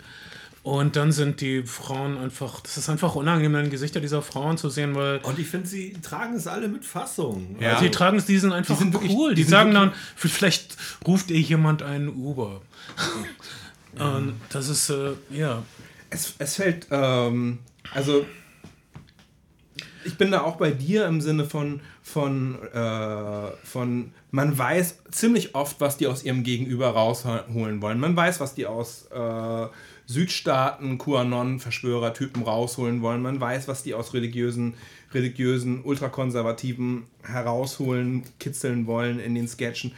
Und dann sind die Frauen einfach, das ist einfach unangenehm, die Gesichter dieser Frauen zu sehen, weil Und ich finde, sie tragen es alle mit Fassung. Ja. die tragen es, die sind einfach sind wirklich- cool. Die, die sind sagen dann, vielleicht ruft ihr jemand einen Uber. Und das ist, äh, ja. Es, es fällt, ähm, also ich bin da auch bei dir im Sinne von, von, äh, von, man weiß ziemlich oft, was die aus ihrem Gegenüber rausholen wollen. Man weiß, was die aus äh, Südstaaten, QAnon-Verschwörertypen rausholen wollen. Man weiß, was die aus religiösen, religiösen, ultrakonservativen herausholen, kitzeln wollen in den Sketchen.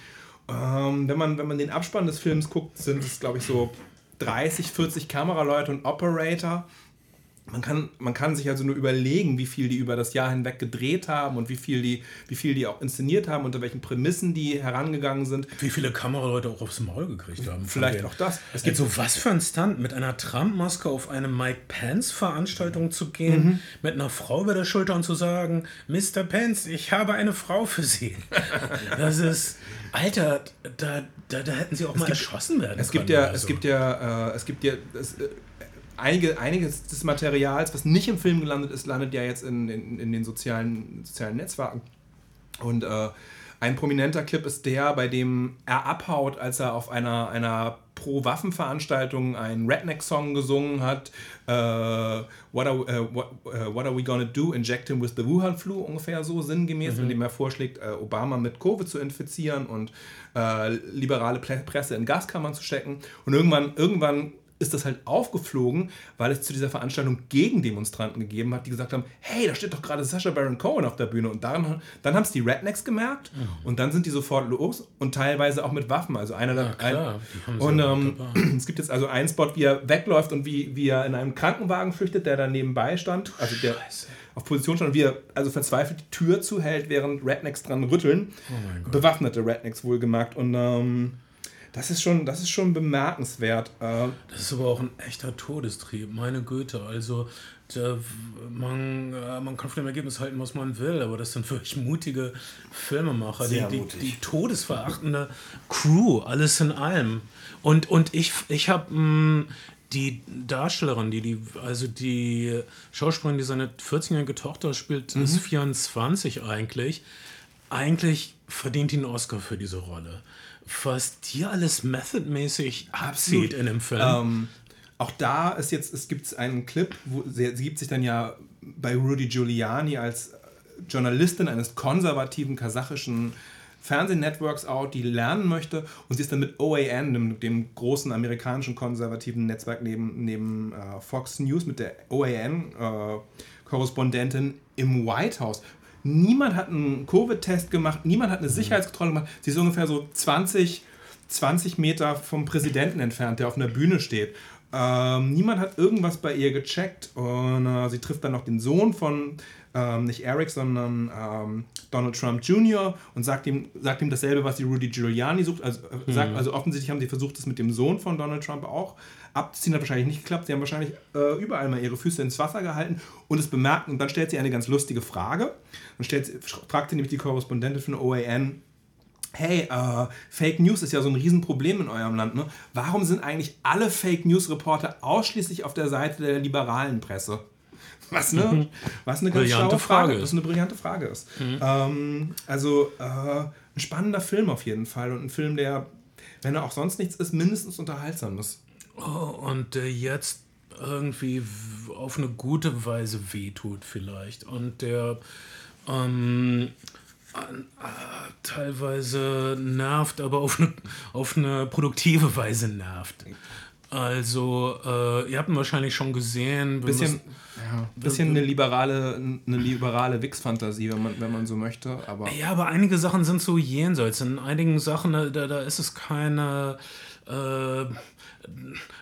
Ähm, wenn, man, wenn man den Abspann des Films guckt, sind es, glaube ich, so 30, 40 Kameraleute und Operator man kann, man kann sich also nur überlegen, wie viel die über das Jahr hinweg gedreht haben und wie viel die, wie viel die auch inszeniert haben, unter welchen Prämissen die herangegangen sind. Wie viele Kameraleute auch aufs Maul gekriegt haben. Vielleicht auch das. Es gibt also was für ein Stunt, mit einer Trump-Maske auf eine Mike Pence-Veranstaltung zu gehen, mhm. mit einer Frau über der Schulter und zu sagen, Mr. Pence, ich habe eine Frau für Sie. das ist, Alter, da, da, da hätten sie auch es mal gibt, erschossen werden es können. Gibt ja, Es gibt ja, äh, es gibt ja, es, äh, einige, einiges des Materials, was nicht im Film gelandet ist, landet ja jetzt in, in, in den sozialen, sozialen Netzwerken. Und äh, ein prominenter Clip ist der, bei dem er abhaut, als er auf einer, einer Pro-Waffen-Veranstaltung einen Redneck-Song gesungen hat. Uh, what, are, uh, what, uh, what, are, we gonna do? Inject him with the Wuhan Flu, ungefähr so sinngemäß, mhm. indem er vorschlägt, Obama mit Covid zu infizieren und liberale Presse in Gaskammern zu stecken. Und irgendwann, irgendwann ist das halt aufgeflogen, weil es zu dieser Veranstaltung Gegendemonstranten gegeben hat, die gesagt haben, hey, da steht doch gerade Sasha Baron Cohen auf der Bühne. Und daran, dann haben es die Rednecks gemerkt mhm. und dann sind die sofort los und teilweise auch mit Waffen. Also einer ja, klar, ein, und ähm, es gibt jetzt also einen Spot, wie er wegläuft und wie, wie er in einem Krankenwagen flüchtet, der da nebenbei stand. Also der Scheiße. auf Position stand und wie er also verzweifelt die Tür zuhält, während Rednecks dran rütteln. Oh Bewaffnete Rednecks wohlgemerkt. Und ähm, das ist schon, das ist schon bemerkenswert. Äh. Das ist aber auch ein echter Todestrieb, meine Güte. Also man, man kann von dem Ergebnis halten, was man will, aber das sind wirklich mutige Filmemacher, die, die, die, todesverachtende Crew, alles in allem. Und, und ich, ich habe hm, die Darstellerin, die, die, also die Schauspielerin, die seine 14-jährige Tochter spielt, mhm. ist 24 eigentlich. Eigentlich verdient die einen Oscar für diese Rolle was dir alles methodmäßig abzieht in dem Film. Ähm, auch da ist jetzt, es gibt einen Clip, wo sie, sie gibt sich dann ja bei Rudy Giuliani als Journalistin eines konservativen kasachischen Fernsehnetworks out, die lernen möchte und sie ist dann mit OAN, dem, dem großen amerikanischen konservativen Netzwerk neben, neben äh, Fox News, mit der OAN-Korrespondentin äh, im White House. Niemand hat einen Covid-Test gemacht, niemand hat eine mhm. Sicherheitskontrolle gemacht. Sie ist ungefähr so 20, 20 Meter vom Präsidenten entfernt, der auf einer Bühne steht. Ähm, niemand hat irgendwas bei ihr gecheckt und äh, sie trifft dann noch den Sohn von, ähm, nicht Eric, sondern ähm, Donald Trump Jr. und sagt ihm, sagt ihm dasselbe, was die Rudy Giuliani sucht. Also, äh, sagt, mhm. also offensichtlich haben sie versucht, das mit dem Sohn von Donald Trump auch abzuziehen. Hat wahrscheinlich nicht geklappt. Sie haben wahrscheinlich äh, überall mal ihre Füße ins Wasser gehalten und es bemerkt. Und dann stellt sie eine ganz lustige Frage. Dann stellt, fragt sie nämlich die Korrespondentin von OAN, hey, äh, Fake News ist ja so ein Riesenproblem in eurem Land. Ne? Warum sind eigentlich alle Fake News Reporter ausschließlich auf der Seite der liberalen Presse? Was eine, mhm. was eine ganz brillante Frage, Frage ist. eine brillante Frage ist. Mhm. Ähm, also äh, ein spannender Film auf jeden Fall und ein Film, der, wenn er auch sonst nichts ist, mindestens unterhaltsam ist. Oh, und der jetzt irgendwie auf eine gute Weise wehtut vielleicht. Und der ähm, äh, teilweise nervt, aber auf eine, auf eine produktive Weise nervt. Also, äh, ihr habt ihn wahrscheinlich schon gesehen. Bisschen, ja, bisschen eine liberale, eine liberale Wix-Fantasie, wenn man, wenn man so möchte. Aber ja, aber einige Sachen sind so jenseits. In einigen Sachen, da, da ist es keine. Äh,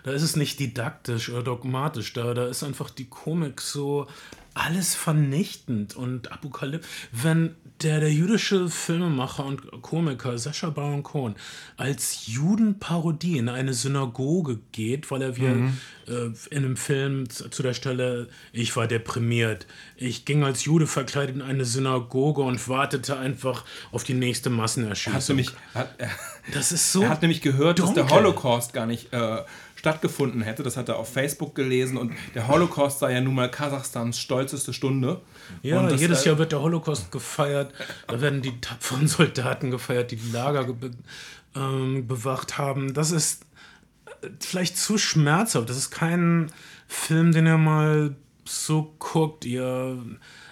da ist es nicht didaktisch oder dogmatisch, da, da ist einfach die Komik so alles vernichtend und apokalyptisch. Wenn der, der jüdische Filmemacher und Komiker Sascha Baron Cohen als Judenparodie in eine Synagoge geht, weil er wie mhm. äh, in einem Film zu der Stelle, ich war deprimiert. Ich ging als Jude verkleidet in eine Synagoge und wartete einfach auf die nächste Massenerschießung. Hat nämlich, hat, er, das ist so. Er hat nämlich gehört, dunkel. dass der Holocaust gar nicht äh, stattgefunden hätte. Das hat er auf Facebook gelesen und der Holocaust sei ja nun mal Kasachstans stolzeste Stunde. Ja, jedes äh, Jahr wird der Holocaust gefeiert. Da werden die tapferen Soldaten gefeiert, die die Lager be ähm, bewacht haben. Das ist äh, vielleicht zu schmerzhaft. Das ist kein Film, den ihr mal so guckt. Ihr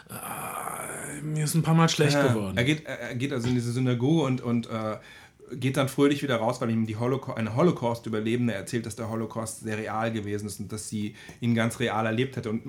äh, mir ist ein paar Mal schlecht ja, geworden. Er geht, er geht also in diese Synagoge und, und äh, geht dann fröhlich wieder raus, weil ihm die Holocaust, eine Holocaust-Überlebende erzählt, dass der Holocaust sehr real gewesen ist und dass sie ihn ganz real erlebt hätte. Und,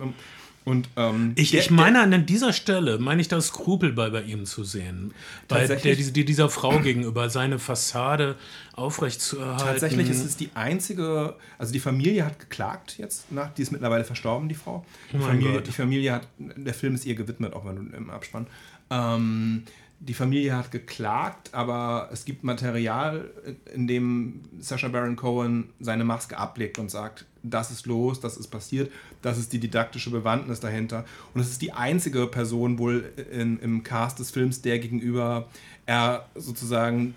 und, ähm, ich, der- ich meine, an dieser Stelle meine ich das Skrupel bei, bei ihm zu sehen. Bei der, die, dieser Frau gegenüber, seine Fassade aufrechtzuerhalten. Tatsächlich ist es die einzige, also die Familie hat geklagt jetzt, nach, die ist mittlerweile verstorben, die Frau. Die, mein Familie, die Familie hat, der Film ist ihr gewidmet, auch wenn du im Abspann. Ähm, die Familie hat geklagt, aber es gibt Material, in dem Sacha Baron Cohen seine Maske ablegt und sagt, das ist los, das ist passiert, das ist die didaktische Bewandtnis dahinter. Und es ist die einzige Person wohl in, im Cast des Films, der gegenüber er sozusagen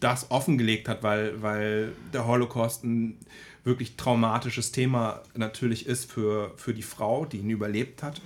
das offengelegt hat, weil, weil der Holocaust ein wirklich traumatisches Thema natürlich ist für, für die Frau, die ihn überlebt hat,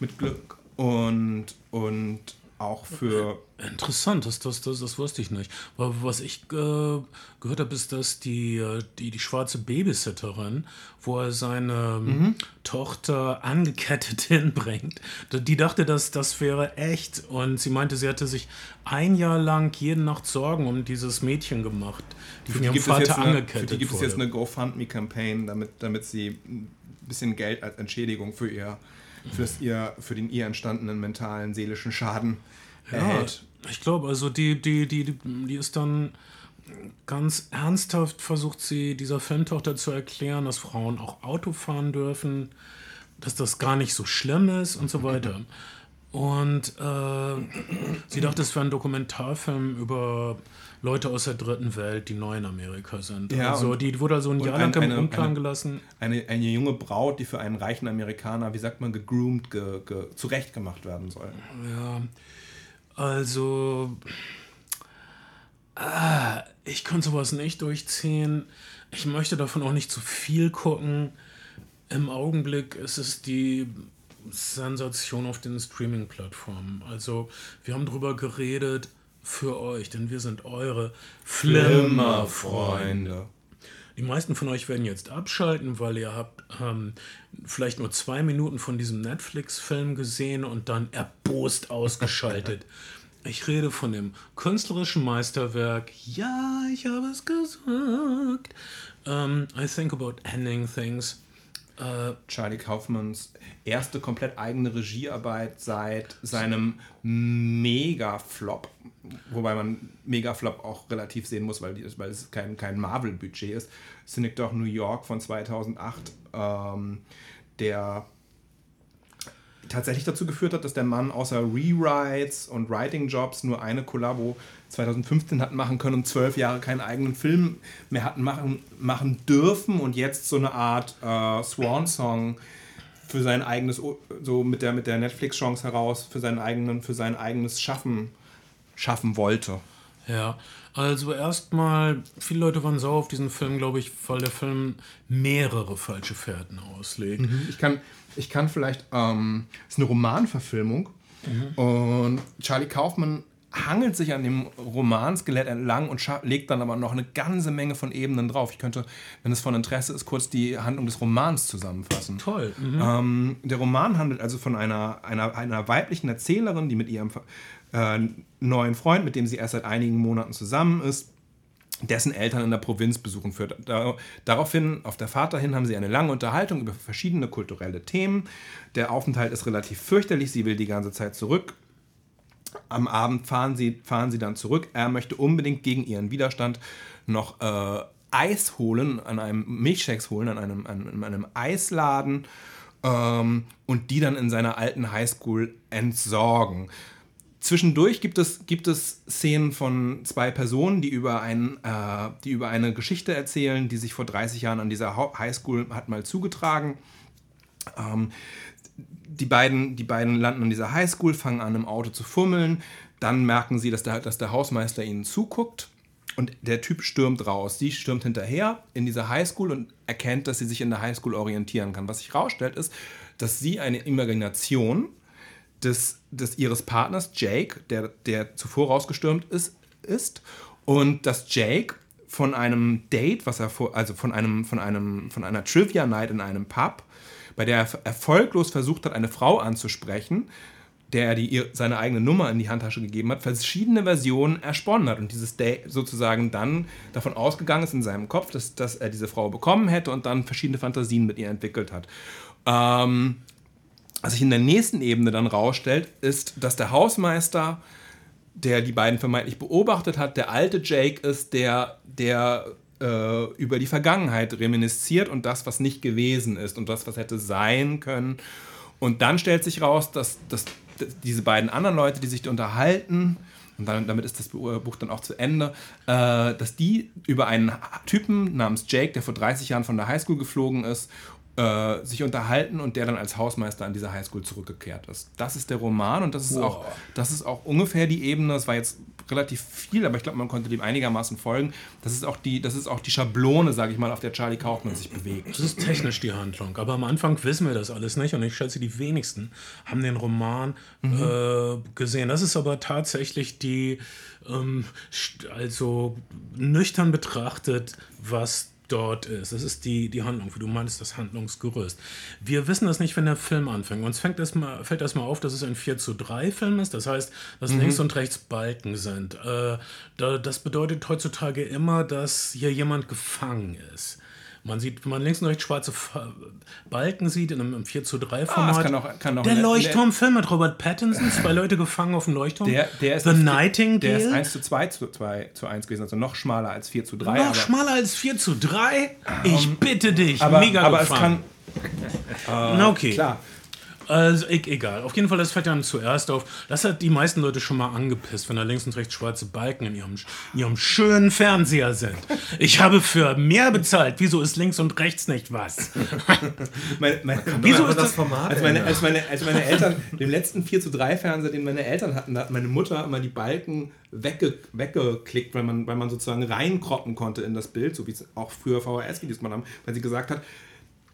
mit Glück. Und, und auch für. Interessant, das, das, das, das wusste ich nicht. Aber was ich äh, gehört habe, ist, dass die, äh, die, die schwarze Babysitterin, wo er seine Mhm. Tochter angekettet hinbringt, die dachte, dass das wäre echt. Und sie meinte, sie hatte sich ein Jahr lang jede Nacht Sorgen um dieses Mädchen gemacht, die von ihrem Vater eine, angekettet für die gibt es wurde. jetzt eine GoFundMe-Campaign, damit, damit sie ein bisschen Geld als Entschädigung für ihr, für, das ihr, für den ihr entstandenen mentalen, seelischen Schaden erhält. Ich glaube, also die, die, die, die, die ist dann ganz ernsthaft versucht sie dieser Filmtochter zu erklären, dass Frauen auch Auto fahren dürfen, dass das gar nicht so schlimm ist und so weiter. Und äh, sie dachte, es wäre ein Dokumentarfilm über Leute aus der dritten Welt, die neu in Amerika sind. Ja, also und- die wurde also ein Jahr lang im eine- gelassen. Eine, eine junge Braut, die für einen reichen Amerikaner, wie sagt man, gegroomt, ge, ge, zurechtgemacht werden soll. Ja, also ah, ich kann sowas nicht durchziehen. Ich möchte davon auch nicht zu viel gucken. Im Augenblick ist es die Sensation auf den Streaming-Plattformen. Also wir haben drüber geredet für euch, denn wir sind eure Flimmerfreunde. Die meisten von euch werden jetzt abschalten, weil ihr habt ähm, vielleicht nur zwei Minuten von diesem Netflix-Film gesehen und dann erbost ausgeschaltet. Ich rede von dem künstlerischen Meisterwerk. Ja, ich habe es gesagt. Ähm, I think about ending things. Äh, Charlie Kaufmans erste komplett eigene Regiearbeit seit seinem Mega-Flop. Wobei man Mega-Flop auch relativ sehen muss, weil, weil es kein, kein Marvel-Budget ist. Synecdoche New York von 2008, ähm, der tatsächlich dazu geführt hat, dass der Mann außer Rewrites und Writing-Jobs nur eine Kollabo 2015 hat machen können und zwölf Jahre keinen eigenen Film mehr hatten machen, machen dürfen und jetzt so eine Art äh, Swan-Song für sein eigenes, so mit der, mit der Netflix-Chance heraus, für, seinen eigenen, für sein eigenes Schaffen schaffen wollte. Ja, also erstmal, viele Leute waren sauer auf diesen Film, glaube ich, weil der Film mehrere falsche Fährten auslegt. Ich kann, ich kann vielleicht, ähm, es ist eine Romanverfilmung und Charlie Kaufman hangelt sich an dem Romanskelett entlang und legt dann aber noch eine ganze Menge von Ebenen drauf. Ich könnte, wenn es von Interesse ist, kurz die Handlung des Romans zusammenfassen. Toll. Mhm. Ähm, der Roman handelt also von einer, einer, einer weiblichen Erzählerin, die mit ihrem äh, neuen Freund, mit dem sie erst seit einigen Monaten zusammen ist, dessen Eltern in der Provinz besuchen führt. Da, daraufhin, auf der Fahrt dahin, haben sie eine lange Unterhaltung über verschiedene kulturelle Themen. Der Aufenthalt ist relativ fürchterlich, sie will die ganze Zeit zurück. Am Abend fahren sie, fahren sie dann zurück. Er möchte unbedingt gegen ihren Widerstand noch äh, Eis holen, an einem Milchshakes holen, an einem, an einem Eisladen ähm, und die dann in seiner alten Highschool entsorgen. Zwischendurch gibt es, gibt es Szenen von zwei Personen, die über, ein, äh, die über eine Geschichte erzählen, die sich vor 30 Jahren an dieser Highschool hat mal zugetragen. Ähm, die, beiden, die beiden landen an dieser Highschool, fangen an im Auto zu fummeln. Dann merken sie, dass der, dass der Hausmeister ihnen zuguckt. Und der Typ stürmt raus. Sie stürmt hinterher in diese Highschool und erkennt, dass sie sich in der Highschool orientieren kann. Was sich herausstellt, ist, dass sie eine Imagination des, des ihres Partners Jake, der, der zuvor rausgestürmt ist, ist und dass Jake von einem Date, was er vor, also von einem von einem von einer Trivia Night in einem Pub, bei der er erfolglos versucht hat, eine Frau anzusprechen, der er die, seine eigene Nummer in die Handtasche gegeben hat, verschiedene Versionen ersponnen hat und dieses Date sozusagen dann davon ausgegangen ist in seinem Kopf, dass, dass er diese Frau bekommen hätte und dann verschiedene Fantasien mit ihr entwickelt hat. Ähm, was sich in der nächsten Ebene dann rausstellt, ist, dass der Hausmeister, der die beiden vermeintlich beobachtet hat, der alte Jake ist, der, der äh, über die Vergangenheit reminisziert und das, was nicht gewesen ist und das, was hätte sein können. Und dann stellt sich raus, dass, dass, diese beiden anderen Leute, die sich unterhalten, und dann, damit ist das Buch dann auch zu Ende, äh, dass die über einen Typen namens Jake, der vor 30 Jahren von der Highschool geflogen ist äh, sich unterhalten und der dann als Hausmeister an diese Highschool zurückgekehrt ist. Das ist der Roman und das ist, auch, das ist auch ungefähr die Ebene, das war jetzt relativ viel, aber ich glaube, man konnte dem einigermaßen folgen. Das ist auch die, das ist auch die Schablone, sage ich mal, auf der Charlie Kaufmann sich bewegt. Das ist technisch die Handlung, aber am Anfang wissen wir das alles nicht und ich schätze, die wenigsten haben den Roman mhm. äh, gesehen. Das ist aber tatsächlich die, ähm, also nüchtern betrachtet, was dort ist. Das ist die, die Handlung, wie du meinst, das Handlungsgerüst. Wir wissen das nicht, wenn der Film anfängt. Uns fängt das mal, fällt erstmal auf, dass es ein 4 zu 3 Film ist. Das heißt, dass mhm. links und rechts Balken sind. Äh, da, das bedeutet heutzutage immer, dass hier jemand gefangen ist. Man sieht, wenn man links und rechts schwarze Balken sieht in einem 4 zu 3 Format. Ah, kann auch, kann auch der Leuchtturmfilm mit Robert Pattinson, zwei Leute gefangen auf dem Leuchtturm. Der, der ist The Nightingale. Der ist 1 zu 2 zu, 2 zu 1 gewesen, also noch schmaler als 4 zu 3. Noch schmaler als 4 zu 3? Ich um, bitte dich, aber, mega aber gefangen. es kann. Na okay. Klar. Also, e egal. Auf jeden Fall, das fällt dann zuerst auf. Das hat die meisten Leute schon mal angepisst, wenn da links und rechts schwarze Balken in ihrem, in ihrem schönen Fernseher sind. Ich habe für mehr bezahlt. Wieso ist links und rechts nicht was? mein, mein, Wieso ist das Format? Als meine, als, meine, als meine Eltern, den letzten 4 zu 3 Fernseher, den meine Eltern hatten, da hat meine Mutter immer die Balken wegge, weggeklickt, weil man, weil man sozusagen reinkroppen konnte in das Bild, so wie es auch früher VHS-Videos mal haben, weil sie gesagt hat,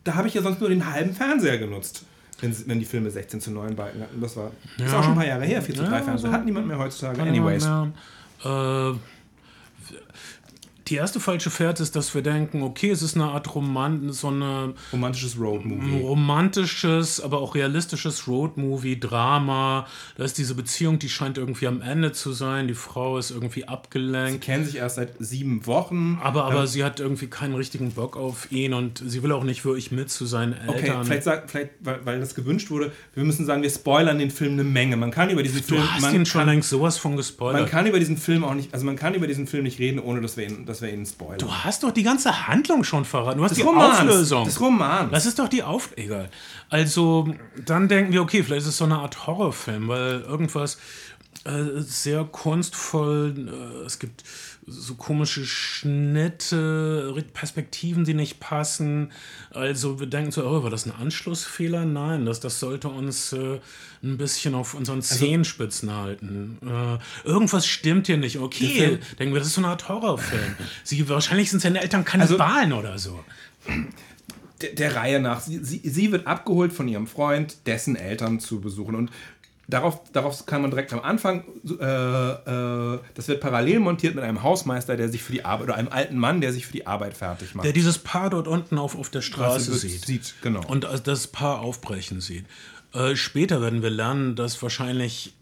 da habe ich ja sonst nur den halben Fernseher genutzt wenn, wenn die Filme 16 zu 9 Balken hatten. Das war ja. ist auch schon ein paar Jahre her, 4 zu 3 ja, Fernsehen. Hat niemand mehr heutzutage. Anyways. Äh, die erste falsche Fährte ist, dass wir denken, okay, es ist eine Art Roman, so eine romantisches Roadmovie. Romantisches, aber auch realistisches Roadmovie, Drama. Da ist diese Beziehung, die scheint irgendwie am Ende zu sein. Die Frau ist irgendwie abgelenkt. Sie kennen sich erst seit sieben Wochen. Aber, aber ähm, sie hat irgendwie keinen richtigen Bock auf ihn und sie will auch nicht wirklich mit zu seinen Eltern. Okay, vielleicht, sag, vielleicht weil, weil das gewünscht wurde, wir müssen sagen, wir spoilern den Film eine Menge. Man kann über diesen du Film. Du hast ihn schon längst sowas von gespoilert. Man kann über diesen Film auch nicht, also man kann über diesen Film nicht reden, ohne dass wir ihn, dass wir ihn spoilern. Du hast doch die ganze Handlung schon verraten. Du hast das die Romans, Auflösung. Das Roman. Das ist doch die Auf... Egal. Also, dann denken wir, okay, vielleicht ist es so eine Art Horrorfilm, weil irgendwas äh, sehr kunstvoll, äh, es gibt so komische Schnitte, Perspektiven, die nicht passen. Also wir denken so, oh, war das ein Anschlussfehler? Nein, das, das sollte uns äh, ein bisschen auf unseren also Zehenspitzen also, halten. Äh, irgendwas stimmt hier nicht. Okay, denken wir, das ist so eine Art Horrorfilm. Sie, wahrscheinlich sind seine Eltern Kannibalen also, oder so. Der, der, Reihe nach. Sie, sie, sie wird abgeholt von ihrem Freund, dessen Eltern zu besuchen. Und Darauf, darauf kann man direkt am Anfang, äh, äh, das wird parallel montiert mit einem Hausmeister, der sich für die Arbeit, oder einem alten Mann, der sich für die Arbeit fertig macht. Der dieses Paar dort unten auf, auf der Straße wird, sieht. sieht. Genau. Und das Paar aufbrechen sieht. Äh, später werden wir lernen, dass wahrscheinlich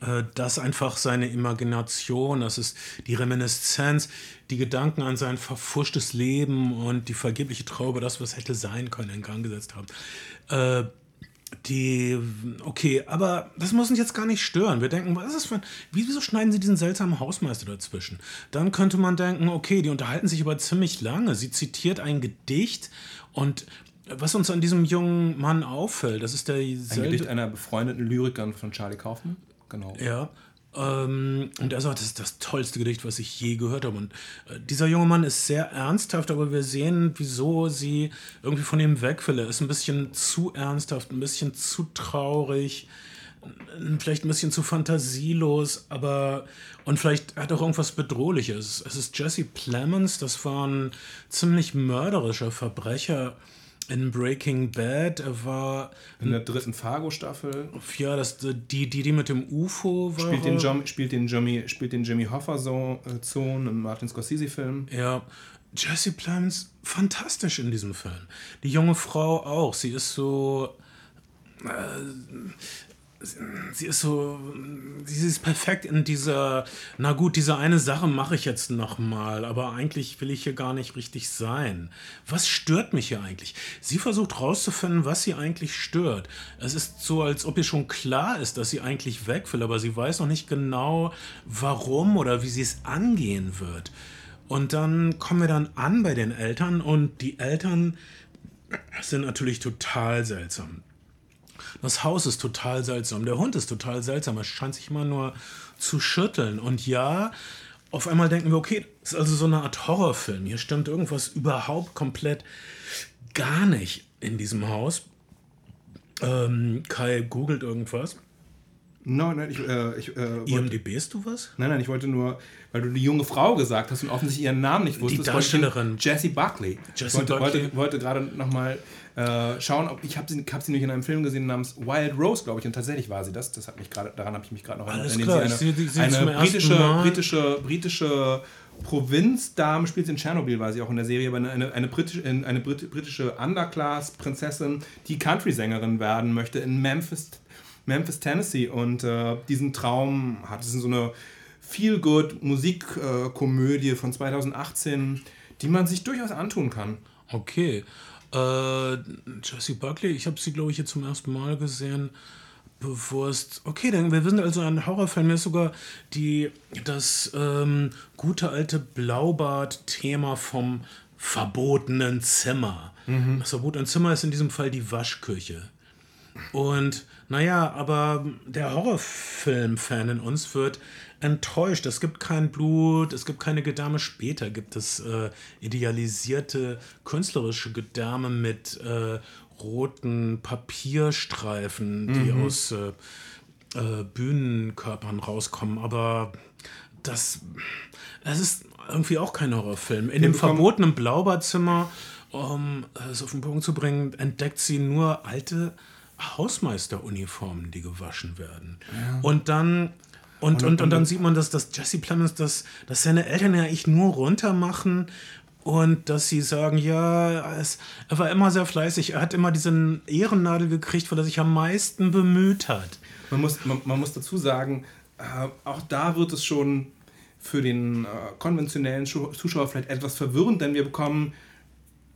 äh, das einfach seine Imagination, das ist die Reminiszenz, die Gedanken an sein verfuschtes Leben und die vergebliche Traube, das, was hätte sein können, in Gang gesetzt haben äh, die, okay, aber das muss uns jetzt gar nicht stören. Wir denken, was ist das für ein, wieso schneiden sie diesen seltsamen Hausmeister dazwischen? Dann könnte man denken, okay, die unterhalten sich aber ziemlich lange. Sie zitiert ein Gedicht und was uns an diesem jungen Mann auffällt, das ist der Ein Gedicht einer befreundeten Lyrikerin von Charlie Kaufman. Genau. Ja. Ähm, und er sagt, das ist das tollste Gedicht, was ich je gehört habe. Und äh, dieser junge Mann ist sehr ernsthaft, aber wir sehen, wieso sie irgendwie von ihm weg will. Er ist ein bisschen zu ernsthaft, ein bisschen zu traurig, vielleicht ein bisschen zu fantasielos, aber und vielleicht hat auch irgendwas Bedrohliches. Es ist Jesse Plemons, das war ein ziemlich mörderischer Verbrecher in Breaking Bad. Er war in der dritten Fargo-Staffel. Ja, das, die, die, die mit dem UFO war. Spielt den, Jom, spielt den, Jimmy, spielt den Jimmy Hoffa-Sohn im Martin Scorsese-Film. Ja. Jesse Plemons, fantastisch in diesem Film. Die junge Frau auch. Sie ist so. Äh, sie ist so, sie ist perfekt in dieser, na gut, diese eine Sache mache ich jetzt nochmal, aber eigentlich will ich hier gar nicht richtig sein. Was stört mich hier eigentlich? Sie versucht rauszufinden, was sie eigentlich stört. Es ist so, als ob ihr schon klar ist, dass sie eigentlich weg will, aber sie weiß noch nicht genau, warum oder wie sie es angehen wird. Und dann kommen wir dann an bei den Eltern und die Eltern sind natürlich total seltsam. Das Haus ist total seltsam. Der Hund ist total seltsam. Er scheint sich immer nur zu schütteln. Und ja, auf einmal denken wir, okay, das ist also so eine Art Horrorfilm. Hier stimmt irgendwas überhaupt komplett gar nicht in diesem Haus. Ähm, Kai googelt irgendwas. Nein, nein, ich, äh, ich äh, IMDBst du was? Nein, nein, ich wollte nur, weil du die junge Frau gesagt hast und offensichtlich ihren Namen nicht wusstest. Die Darstellerin. Jessie Buckley. Jessie ich wollte, Buckley. wollte, wollte gerade nochmal äh, schauen, ob ich habe sie, hab sie nämlich in einem Film gesehen namens Wild Rose, glaube ich, und tatsächlich war sie das. Das hat mich gerade, daran habe ich mich gerade noch Alles erinnert. klar, indem ich sie sehe die- sie eine, eine britische, britische, britische Provinzdame spielt sie in Tschernobyl, war sie auch in der Serie, aber eine, eine, eine, britische, eine Brit- britische Underclass-Prinzessin, die Country-Sängerin werden möchte in Memphis, Memphis Tennessee. Und äh, diesen Traum hat. Es ist so eine Feel-Good-Musikkomödie von 2018, die man sich durchaus antun kann. Okay. Äh, Jessie Buckley, ich habe sie, glaube ich, hier zum ersten Mal gesehen. Bewusst. Okay, dann wir sind also ein Horrorfilm. Mir ist sogar die, das ähm, gute alte Blaubart-Thema vom verbotenen Zimmer. Das verbotene Zimmer ist in diesem Fall die Waschküche. Und naja, aber der Horrorfilm-Fan in uns wird enttäuscht. Es gibt kein Blut, es gibt keine Gedärme. Später gibt es äh, idealisierte künstlerische Gedärme mit äh, roten Papierstreifen, die aus äh, äh, Bühnenkörpern rauskommen. Aber das, es ist irgendwie auch kein Horrorfilm. In dem verbotenen Blaubadzimmer, um es auf den Punkt zu bringen, entdeckt sie nur alte Hausmeisteruniformen, die gewaschen werden. Und dann. Und, und, und, dann sieht man, dass, dass Jesse Plemons, dass, dass seine Eltern ja eigentlich nur runter machen und dass sie sagen, ja, es, er war immer sehr fleißig, er hat immer diesen Ehrennadel gekriegt, weil er sich am meisten bemüht hat. Man muss, man, man muss dazu sagen, äh, auch da wird es schon für den äh, konventionellen Zuschauer vielleicht etwas verwirrend, denn wir bekommen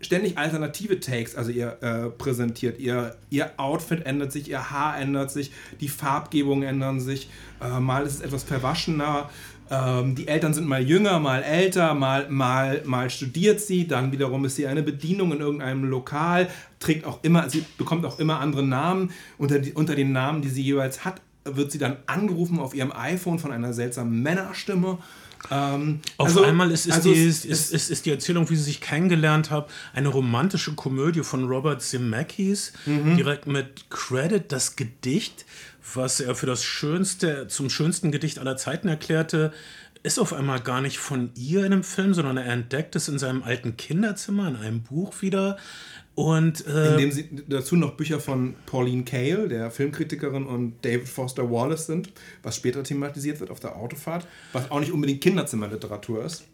ständig alternative Takes, also ihr äh, präsentiert. Ihr, ihr Outfit ändert sich, ihr Haar ändert sich, die Farbgebungen ändern sich. Äh, mal ist es etwas verwaschener. Ähm, die Eltern sind mal jünger, mal älter, mal, mal, mal studiert sie, dann wiederum ist sie eine Bedienung in irgendeinem Lokal, trägt auch immer, sie bekommt auch immer andere Namen. Unter, die, unter den Namen, die sie jeweils hat, wird sie dann angerufen auf ihrem iPhone von einer seltsamen Männerstimme. Ähm, Auf also- einmal ist, ist, also die, es- ist, ist, ist die Erzählung, wie sie sich kennengelernt haben, eine romantische Komödie von Robert Zemeckis, Mhm. direkt mit Credit, das Gedicht, was er für das schönste, zum schönsten Gedicht aller Zeiten erklärte, ist auf einmal gar nicht von ihr in dem Film, sondern er entdeckt es in seinem alten Kinderzimmer, in einem Buch wieder. Und äh, in dem sie dazu noch Bücher von Pauline Kael, der Filmkritikerin, und David Foster Wallace sind, was später thematisiert wird auf der Autofahrt, was auch nicht unbedingt Kinderzimmerliteratur ist.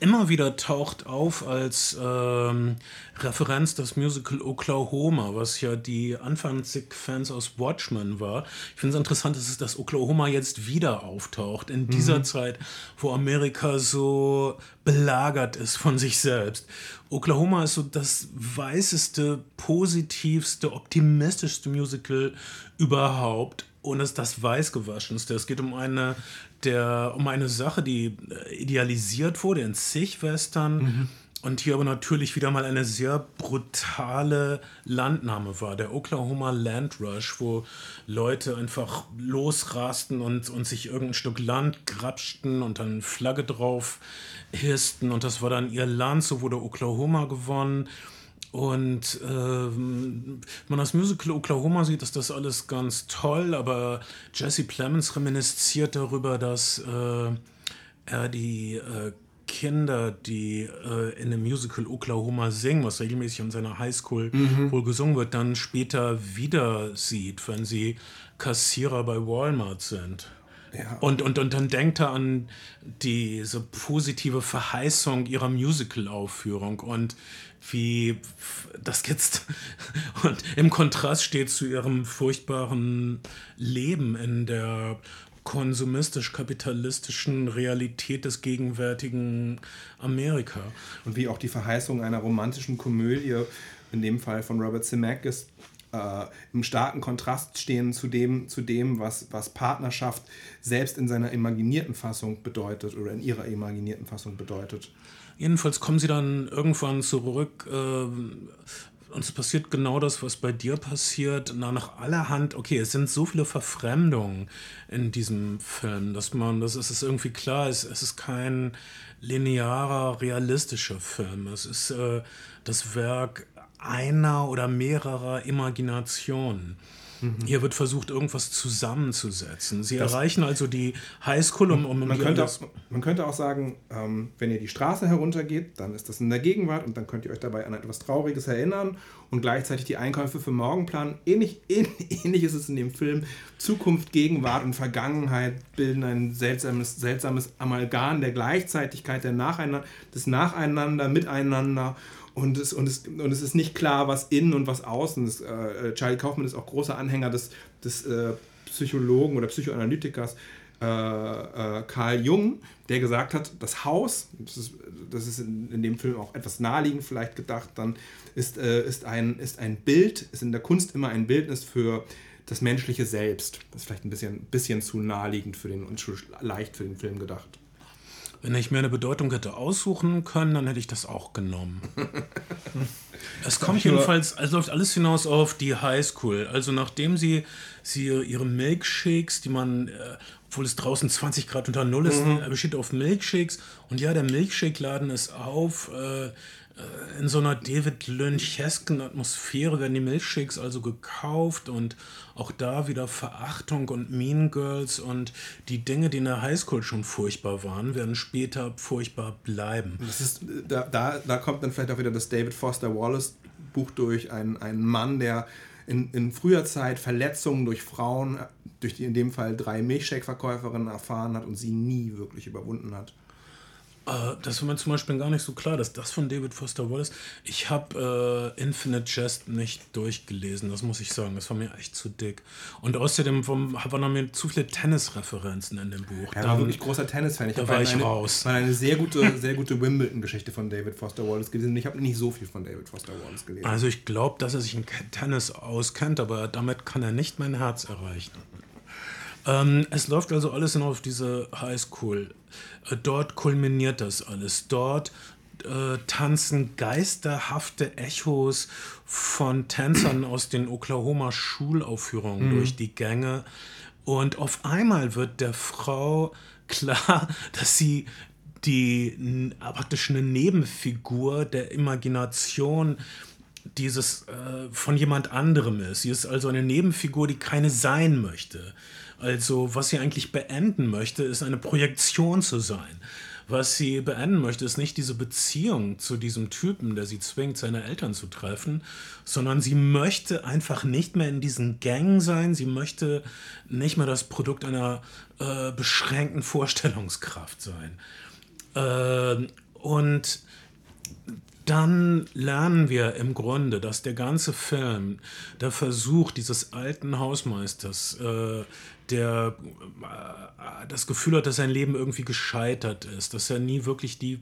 Immer wieder taucht auf als ähm, Referenz das Musical Oklahoma, was ja die Anfangssequenz aus Watchmen war. Ich finde es interessant, dass es das Oklahoma jetzt wieder auftaucht, in dieser Zeit, wo Amerika so belagert ist von sich selbst. Oklahoma ist so das weißeste, positivste, optimistischste Musical überhaupt und es ist das weißgewaschenste. Es geht um eine, der, um eine Sache, die äh, idealisiert wurde in zig Western und hier aber natürlich wieder mal eine sehr brutale Landnahme war. Der Oklahoma Land Rush, wo Leute einfach losrasten und, und sich irgendein Stück Land grapschten und dann Flagge drauf hissten und das war dann ihr Land, so wurde Oklahoma gewonnen. Und ähm, wenn man das Musical Oklahoma sieht, ist das alles ganz toll, aber Jesse Plemons reminisziert darüber, dass äh, er die äh, Kinder, die äh, in dem Musical Oklahoma singen, was regelmäßig an seiner Highschool wohl gesungen wird, dann später wieder sieht, wenn sie Kassierer bei Walmart sind. Ja. Und, und, und dann denkt er an diese positive Verheißung ihrer Musical-Aufführung und wie das jetzt und im Kontrast steht zu ihrem furchtbaren Leben in der konsumistisch-kapitalistischen Realität des gegenwärtigen Amerika. Und wie auch die Verheißung einer romantischen Komödie, in dem Fall von Robert Zemeckis, äh, im starken Kontrast stehen zu dem, zu dem was, was Partnerschaft selbst in seiner imaginierten Fassung bedeutet oder in ihrer imaginierten Fassung bedeutet. Jedenfalls kommen sie dann irgendwann zurück. Äh, und es passiert genau das, was bei dir passiert. Na, nach allerhand, okay, es sind so viele Verfremdungen in diesem Film, dass man, das ist, ist irgendwie klar, es, es ist kein linearer, realistischer Film. Es ist äh, das Werk einer oder mehrerer Imaginationen. Mhm. Hier wird versucht, irgendwas zusammenzusetzen. Sie das erreichen also die Highschool, um, um man, könnte auch, man könnte auch sagen, ähm, wenn ihr die Straße heruntergeht, dann ist das in der Gegenwart und dann könnt ihr euch dabei an etwas Trauriges erinnern und gleichzeitig die Einkäufe für morgen planen. Ähnlich, ähnlich ist es in dem Film. Zukunft, Gegenwart und Vergangenheit bilden ein seltsames, seltsames Amalgam der Gleichzeitigkeit, der Nacheinander, des Nacheinander, Miteinander und es, und, es, und es ist nicht klar, was innen und was außen ist. Äh, Charlie Kaufman ist auch großer Anhänger des, des äh, Psychologen oder Psychoanalytikers äh, äh Carl Jung, der gesagt hat, das Haus, das ist, das ist in, in, dem Film auch etwas naheliegend vielleicht gedacht, dann ist, äh, ist, ein, ist ein Bild, ist in der Kunst immer ein Bildnis für das menschliche Selbst. Das ist vielleicht ein bisschen, bisschen zu naheliegend für den und zu leicht für den Film gedacht. Wenn ich mir eine Bedeutung hätte aussuchen können, dann hätte ich das auch genommen. es kommt jedenfalls, es läuft alles hinaus auf die Highschool. Also nachdem sie, sie ihre Milkshakes, die man, äh, obwohl es draußen 20 Grad unter Null ist, mhm. besteht auf Milkshakes. Und ja, der Milkshake-Laden ist auf. Äh, äh, in so einer David Lynchesken Atmosphäre werden die Milchshakes also gekauft und auch da wieder Verachtung und Mean Girls und die Dinge, die in der Highschool schon furchtbar waren, werden später furchtbar bleiben. Das ist, da, da, da kommt dann vielleicht auch wieder das David Foster Wallace Buch durch, ein, ein Mann, der in, in früher Zeit Verletzungen durch Frauen, durch die in dem Fall drei Milchshake-Verkäuferinnen erfahren hat und sie nie wirklich überwunden hat. Äh, das war mir zum Beispiel gar nicht so klar, dass das von David Foster Wallace. Ich habe äh, Infinite Jest nicht durchgelesen, das muss ich sagen. Das war mir echt zu dick. Und außerdem waren da mir zu viele Tennisreferenzen in dem Buch. Er war wirklich großer Tennisfan. Ich da war ich eine, raus. war eine sehr gute, sehr gute Wimbledon-Geschichte von David Foster Wallace gelesen. Ich habe nicht so viel von David Foster Wallace gelesen. Also ich glaube, dass er sich in Tennis auskennt, aber damit kann er nicht mein Herz erreichen. Ähm, es läuft also alles noch auf diese Highschool. Äh, dort kulminiert das alles. Dort äh, tanzen geisterhafte Echos von Tänzern aus den Oklahoma Schulaufführungen mhm. durch die Gänge. Und auf einmal wird der Frau klar, dass sie die praktisch eine Nebenfigur der Imagination dieses äh, von jemand anderem ist. Sie ist also eine Nebenfigur, die keine sein möchte. Also was sie eigentlich beenden möchte, ist eine Projektion zu sein. Was sie beenden möchte, ist nicht diese Beziehung zu diesem Typen, der sie zwingt, seine Eltern zu treffen, sondern sie möchte einfach nicht mehr in diesen Gang sein. Sie möchte nicht mehr das Produkt einer äh, beschränkten Vorstellungskraft sein. Äh, und dann lernen wir im Grunde, dass der ganze Film der Versuch dieses alten Hausmeisters, äh, der äh, das Gefühl hat, dass sein Leben irgendwie gescheitert ist, dass er nie wirklich die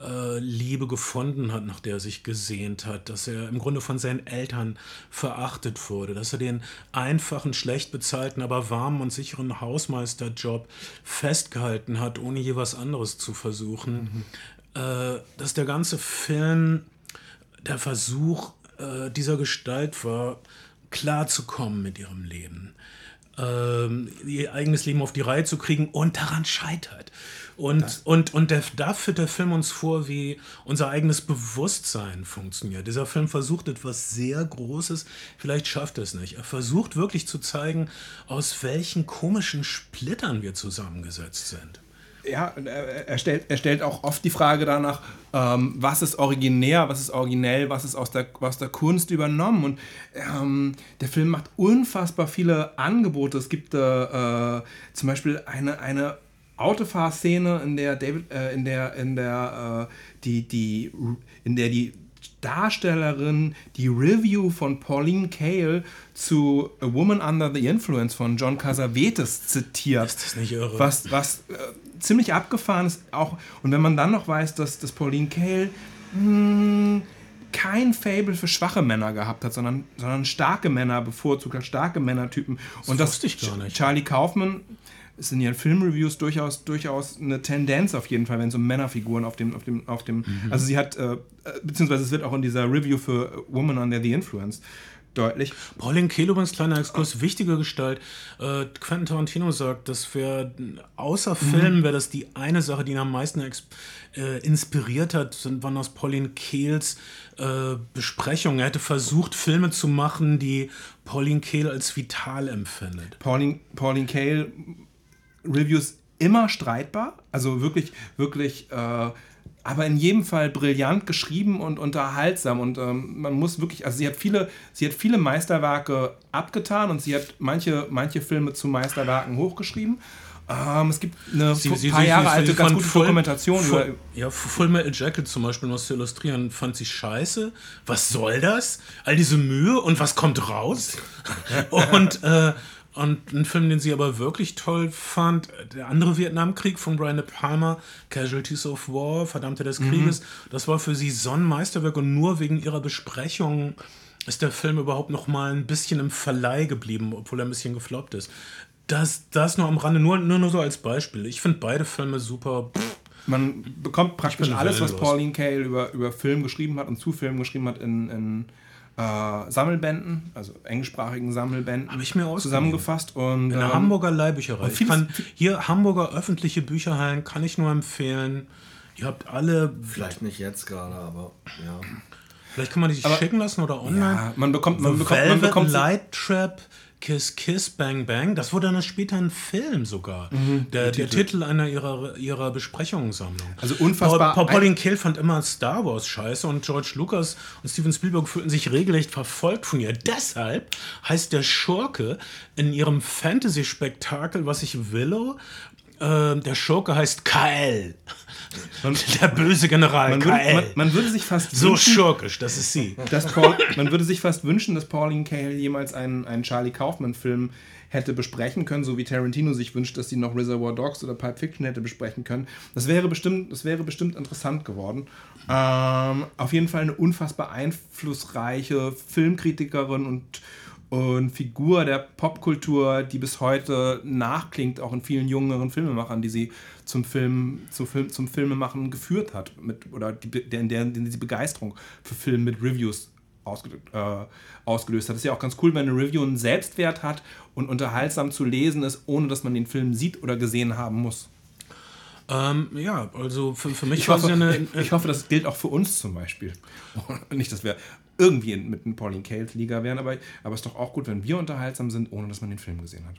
äh, Liebe gefunden hat, nach der er sich gesehnt hat, dass er im Grunde von seinen Eltern verachtet wurde, dass er den einfachen, schlecht bezahlten, aber warmen und sicheren Hausmeisterjob festgehalten hat, ohne je was anderes zu versuchen. Mhm äh, dass der ganze Film der Versuch dieser Gestalt war, klarzukommen mit ihrem Leben, ihr eigenes Leben auf die Reihe zu kriegen und daran scheitert. Und, das. und, und der, da führt der Film uns vor, wie unser eigenes Bewusstsein funktioniert. Dieser Film versucht etwas sehr Großes, vielleicht schafft er es nicht. Er versucht wirklich zu zeigen, aus welchen komischen Splittern wir zusammengesetzt sind. Ja, er stellt, er stellt auch oft die Frage danach, ähm, was ist originär, was ist originell, was ist aus der, aus der Kunst übernommen. Und ähm, der Film macht unfassbar viele Angebote. Es gibt äh, zum Beispiel eine, eine Autofahrszene, in der David, äh, in der, in der, äh, die, die, in der die Darstellerin die Review von Pauline Kael zu A Woman Under the Influence von John Casavetes zitiert. Ist das nicht irre? Was, was äh, ziemlich abgefahren ist. Auch, und wenn man dann noch weiß, dass, dass Pauline Kael mh, kein Fable für schwache Männer gehabt hat, sondern, sondern starke Männer bevorzugt hat, starke Männertypen. Das und das ich gar nicht. Charlie Kaufman ist in ihren Filmreviews durchaus, durchaus eine Tendenz auf jeden Fall, wenn es um Männerfiguren auf dem, auf dem, auf dem, Mhm. also sie hat, äh, äh, beziehungsweise es wird auch in dieser Review für Woman Under the Influence deutlich. Pauline Kehl übrigens, kleiner Exkurs, wichtige Gestalt. Äh, Quentin Tarantino sagt, das wäre, außer Filmen wäre das die eine Sache, die ihn am meisten äh, inspiriert hat, sind, waren aus Pauline Kehls äh, Besprechungen. Er hätte versucht, Filme zu machen, die Pauline Kehl als vital empfindet. Pauline, Pauline Kael Reviews immer streitbar, also wirklich, wirklich, äh, aber in jedem Fall brillant geschrieben und unterhaltsam und ähm, man muss wirklich, also sie hat viele, sie hat viele Meisterwerke abgetan und sie hat manche, manche Filme zu Meisterwerken hochgeschrieben. Ähm, es gibt eine Sie- sie- paar sie- Jahre alte ganz gute Full- Dokumentation über, Full, ja, Full Metal Jacket zum Beispiel, um was zu illustrieren, fand sie scheiße. Was soll das? All diese Mühe und was kommt raus? und, äh, und ein Film, den sie aber wirklich toll fand, der andere Vietnamkrieg von Brian De Palma, Casualties of War, Verdammte des Krieges, das war für sie so ein Meisterwerk und nur wegen ihrer Besprechung ist der Film überhaupt noch mal ein bisschen im Verleih geblieben, obwohl er ein bisschen gefloppt ist. Das, das nur am Rande, nur, nur, nur so als Beispiel. Ich finde beide Filme super. Pff, man bekommt praktisch alles, was. Pauline Kael über, über Film geschrieben hat und zu Film geschrieben hat in, in äh, Sammelbänden, also englischsprachigen Sammelbänden, Hab ich mir zusammengefasst und In der ähm, Hamburger Leihbücherei. Ich kann, hier Hamburger öffentliche Bücherhallen kann ich nur empfehlen. Ihr habt alle, Vielleicht nicht jetzt gerade, aber ja. vielleicht kann man die sich Aber- schicken lassen oder online. ja, man bekommt, man bekommt, man bekommt Light Trap, Kiss Kiss Bang Bang. Das wurde dann später ein Film sogar. der, der Titel einer ihrer, ihrer Besprechungssammlung. Also unfassbar- Paul, Paul, Pauline Kael fand immer Star Wars scheiße und George Lucas und Steven Spielberg fühlten sich regelrecht verfolgt von ihr. Deshalb heißt der Schurke in ihrem Fantasy-Spektakel, was ich Willow, äh, der Schurke heißt KL. der böse General man, KL. würde, man, man würde sich fast so wünschen, schurkisch, das ist sie. dass Paul, man würde sich fast wünschen, dass Pauline Kael jemals einen, einen Charlie Kaufman-Film hätte besprechen können, so wie Tarantino sich wünscht, dass sie noch Reservoir Dogs oder Pulp Fiction hätte besprechen können. Das wäre bestimmt, das wäre bestimmt interessant geworden. Ähm, auf jeden Fall eine unfassbar einflussreiche Filmkritikerin und, und Figur der Popkultur, die bis heute nachklingt, auch in vielen jüngeren Filmemachern, die sie zum Film, zum Film, zum Filmemachen geführt hat, mit, oder die, der, in der, in der sie Begeisterung für Film mit Reviews ausge, äh, ausgelöst hat. Das ist ja auch ganz cool, wenn eine Review einen Selbstwert hat und unterhaltsam zu lesen ist, ohne dass man den Film sieht oder gesehen haben muss. Ähm, ja, also für, für mich Ich hoffe, ja eine. ich hoffe, das gilt auch für uns zum Beispiel. Nicht, dass wir irgendwie mit einem Pauline Kael Liga wären, aber, aber es ist doch auch gut, wenn wir unterhaltsam sind, ohne dass man den Film gesehen hat.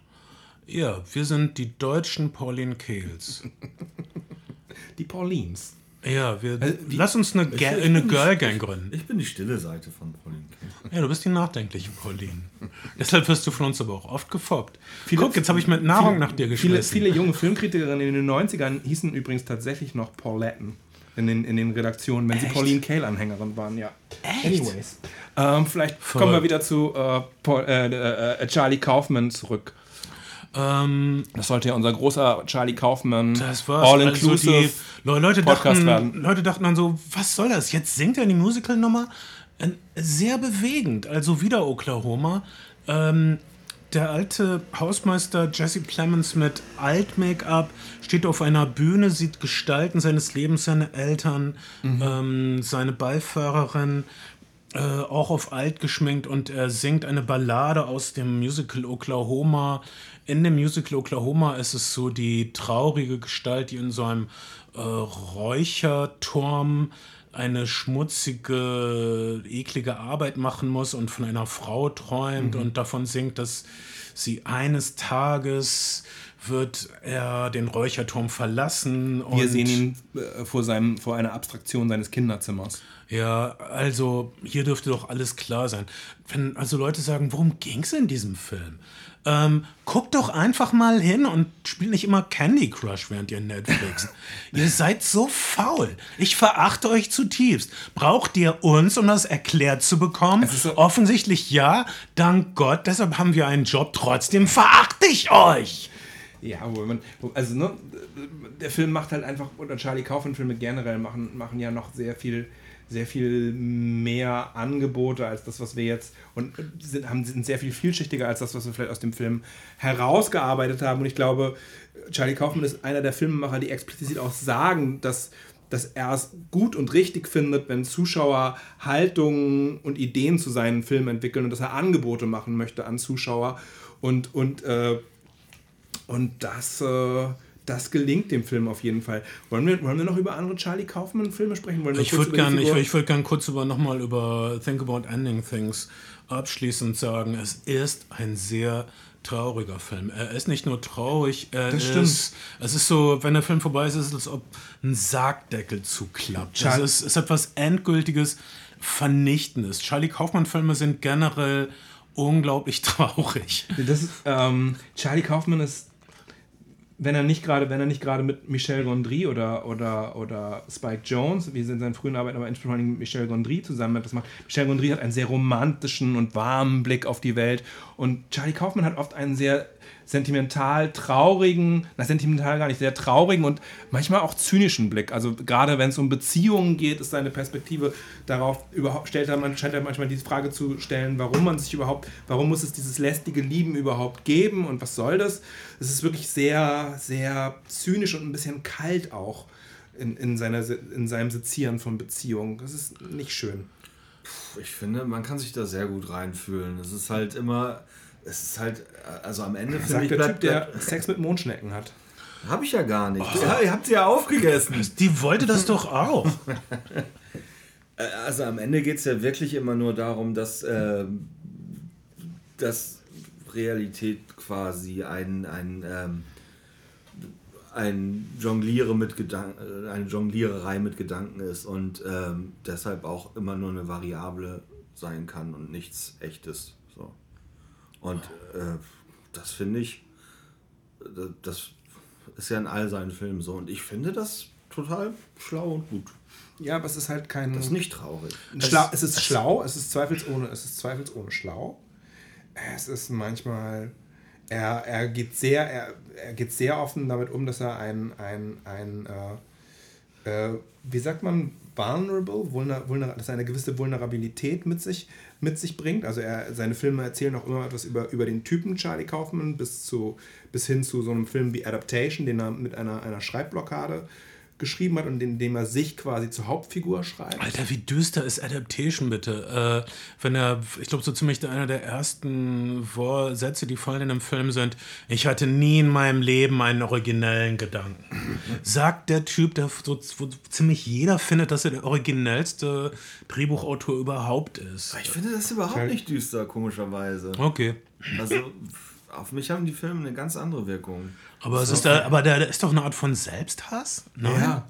Ja, wir sind die deutschen Pauline Kahles. Die Paulines. Ja, wir, Also, lass uns eine, Ga ich- eine Girl Gang gründen. Ich bin die stille Seite von Pauline Kael. Ja, du bist die nachdenkliche Pauline. Deshalb wirst du von uns aber auch oft gefoppt. Viele- Guck, jetzt habe ich mit Nahrung nach dir Viele, geschmissen. viele junge Filmkritikerinnen in den 90ern hießen übrigens tatsächlich noch Pauletten in den, in den Redaktionen, wenn sie Pauline Kael-Anhängerin waren, ja. Echt? Anyways. Ähm, vielleicht Verrückt. kommen wir wieder zu äh, Paul, äh, äh, äh, Charlie Kaufman zurück. ähm, Das sollte ja unser großer Charlie Kaufman das war's. Also All-Inclusive die Le- Leute, Podcast dachten, werden. Leute dachten dann so, was soll das? Jetzt singt er die Musical-Nummer. Äh, Sehr bewegend. Also wieder Oklahoma. Ähm, der alte Hausmeister Jesse Plemons mit Alt-Make-up steht auf einer Bühne, sieht Gestalten seines Lebens, seine Eltern, ähm, seine Beifahrerin, äh, auch auf alt geschminkt und er singt eine Ballade aus dem Musical Oklahoma. In dem Musical Oklahoma ist es so die traurige Gestalt, die in so einem äh, Räucherturm eine schmutzige, eklige Arbeit machen muss und von einer Frau träumt und davon singt, dass sie eines Tages wird er den Räucherturm verlassen. Wir sehen ihn äh, vor, seinem, vor einer Abstraktion seines Kinderzimmers. Ja, also hier dürfte doch alles klar sein. Wenn also Leute sagen, worum ging es in diesem Film? Ähm, guckt doch einfach mal hin und spielt nicht immer Candy Crush, während ihr Netflix. ihr seid so faul. Ich verachte euch zutiefst. Braucht ihr uns, um das erklärt zu bekommen? so Offensichtlich ja. Dank Gott. Deshalb haben wir einen Job. Trotzdem verachte ich euch. Ja, wo man, also ne, der Film macht halt einfach, oder Charlie Kaufman-Filme generell machen, machen ja noch sehr viel sehr viel mehr Angebote als das, was wir jetzt und sind, haben, sind sehr viel vielschichtiger als das, was wir vielleicht aus dem Film herausgearbeitet haben. Und ich glaube, Charlie Kaufman ist einer der Filmemacher, die explizit auch sagen, dass, dass er es gut und richtig findet, wenn Zuschauer Haltungen und Ideen zu seinen Filmen entwickeln und dass er Angebote machen möchte an Zuschauer. Und, und, äh, und das. Äh, das gelingt dem Film auf jeden Fall. Wollen wir, wollen wir noch über andere Charlie Kaufman-Filme sprechen? Wollen wir ich würde gerne ich, würd gern kurz über, nochmal über Think About Ending Things abschließend sagen, es ist ein sehr trauriger Film. Er ist nicht nur traurig, er das stimmt. ist, es ist so, wenn der Film vorbei ist, ist es, als ob ein Sargdeckel zuklappt. Es ist, ist etwas Endgültiges, Vernichtendes. Charlie Kaufmann-Filme sind generell unglaublich traurig. Das ähm, Charlie Kaufman ist wenn er nicht gerade, wenn er nicht gerade mit Michel Gondry oder, oder, oder Spike Jones, wie sie in seinen frühen Arbeiten, aber insbesondere mit Michel Gondry zusammen das macht. Michel Gondry hat einen sehr romantischen und warmen Blick auf die Welt und Charlie Kaufman hat oft einen sehr sentimental traurigen, na sentimental gar nicht, sehr traurigen und manchmal auch zynischen Blick. Also gerade wenn es um Beziehungen geht, ist seine Perspektive darauf überhaupt, stellt er, man, scheint er manchmal die Frage zu stellen, warum man sich überhaupt, warum muss es dieses lästige Lieben überhaupt geben und was soll das? Es ist wirklich sehr, sehr zynisch und ein bisschen kalt auch in, in, seiner, in seinem Sezieren von Beziehungen. Das ist nicht schön. Ich finde, man kann sich da sehr gut reinfühlen. Es ist halt immer, es ist halt, also am Ende finde ich. Der Typ, der Sex mit Mondschnecken hat. Habe ich ja gar nicht. Oh. Ja, ihr habt sie ja aufgegessen. Die wollte das doch auch. Äh, also am Ende geht es ja wirklich immer nur darum, dass, äh, dass Realität quasi ein, ein, ähm, ein Jongliere mit Gedanken, eine Jongliererei mit Gedanken ist und ähm, deshalb auch immer nur eine Variable sein kann und nichts echtes. Und äh, das finde ich, das ist ja in all seinen Filmen so. Und ich finde das total schlau und gut. Ja, aber es ist halt kein. Das ist nicht traurig. Schlau, es ist schlau, es ist zweifelsohne, es ist zweifelsohne schlau. Es ist manchmal. Er, er, geht sehr, er, er geht sehr offen damit um, dass er ein, ein, ein äh, äh, wie sagt man, vulnerable, vulner, vulner, dass er eine gewisse Vulnerabilität mit sich, mit sich bringt. Also er, seine Filme erzählen auch immer etwas über, über den Typen Charlie Kaufman bis, zu, bis hin zu so einem Film wie Adaptation, den er mit einer, einer Schreibblockade geschrieben hat und in dem er sich quasi zur Hauptfigur schreibt. Alter, wie düster ist Adaptation bitte? Äh, wenn er, ich glaube, so ziemlich einer der ersten Sätze, die fallen in dem Film sind, ich hatte nie in meinem Leben einen originellen Gedanken. Sagt der Typ, der so, wo ziemlich jeder findet, dass er der originellste Drehbuchautor überhaupt ist. Ich finde das überhaupt nicht düster, komischerweise. Okay. Also auf mich haben die Filme eine ganz andere Wirkung. Aber, es ist da, aber da, da ist doch eine Art von Selbsthass? Nein? Ja.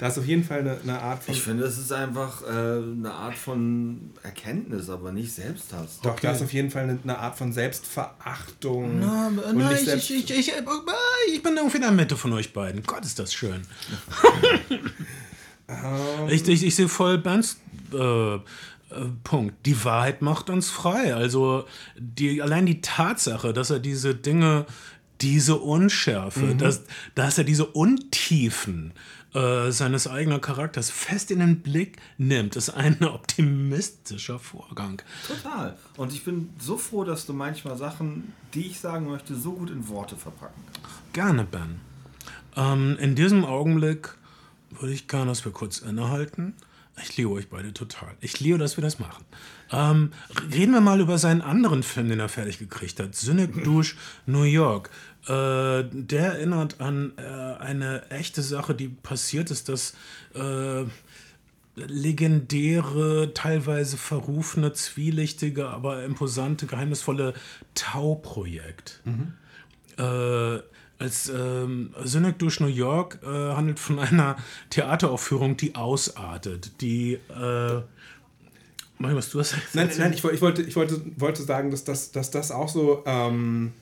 Da ist auf jeden Fall eine, eine Art von. Ich finde, es ist einfach äh, eine Art von Erkenntnis, aber nicht Selbsthass. Doch, okay. da ist auf jeden Fall eine, eine Art von Selbstverachtung. Na, nein, ich, ich, ich, ich, ich bin irgendwie in der Mitte von euch beiden. Gott, ist das schön. um. ich, ich, ich sehe voll Bands. Äh, Punkt. Die Wahrheit macht uns frei. Also die, allein die Tatsache, dass er diese Dinge, diese Unschärfe, mhm. dass, dass er diese Untiefen äh, seines eigenen Charakters fest in den Blick nimmt, ist ein optimistischer Vorgang. Total. Und ich bin so froh, dass du manchmal Sachen, die ich sagen möchte, so gut in Worte verpacken kannst. Gerne, Ben. Ähm, in diesem Augenblick würde ich gerne, dass wir kurz innehalten ich liebe euch beide total. Ich liebe, dass wir das machen. Ähm, reden wir mal über seinen anderen Film, den er fertig gekriegt hat. Cynic Douche New York. Äh, der erinnert an äh, eine echte Sache, die passiert ist, das äh, legendäre, teilweise verrufene, zwielichtige, aber imposante, geheimnisvolle Tau-Projekt. Mhm. Als ähm, Cynic durch New York äh, handelt von einer Theateraufführung, die ausartet, die äh, Mach was du hast Nein, nein, ich, ich, wollte, ich wollte, wollte sagen, dass das, dass das auch so. Ähm,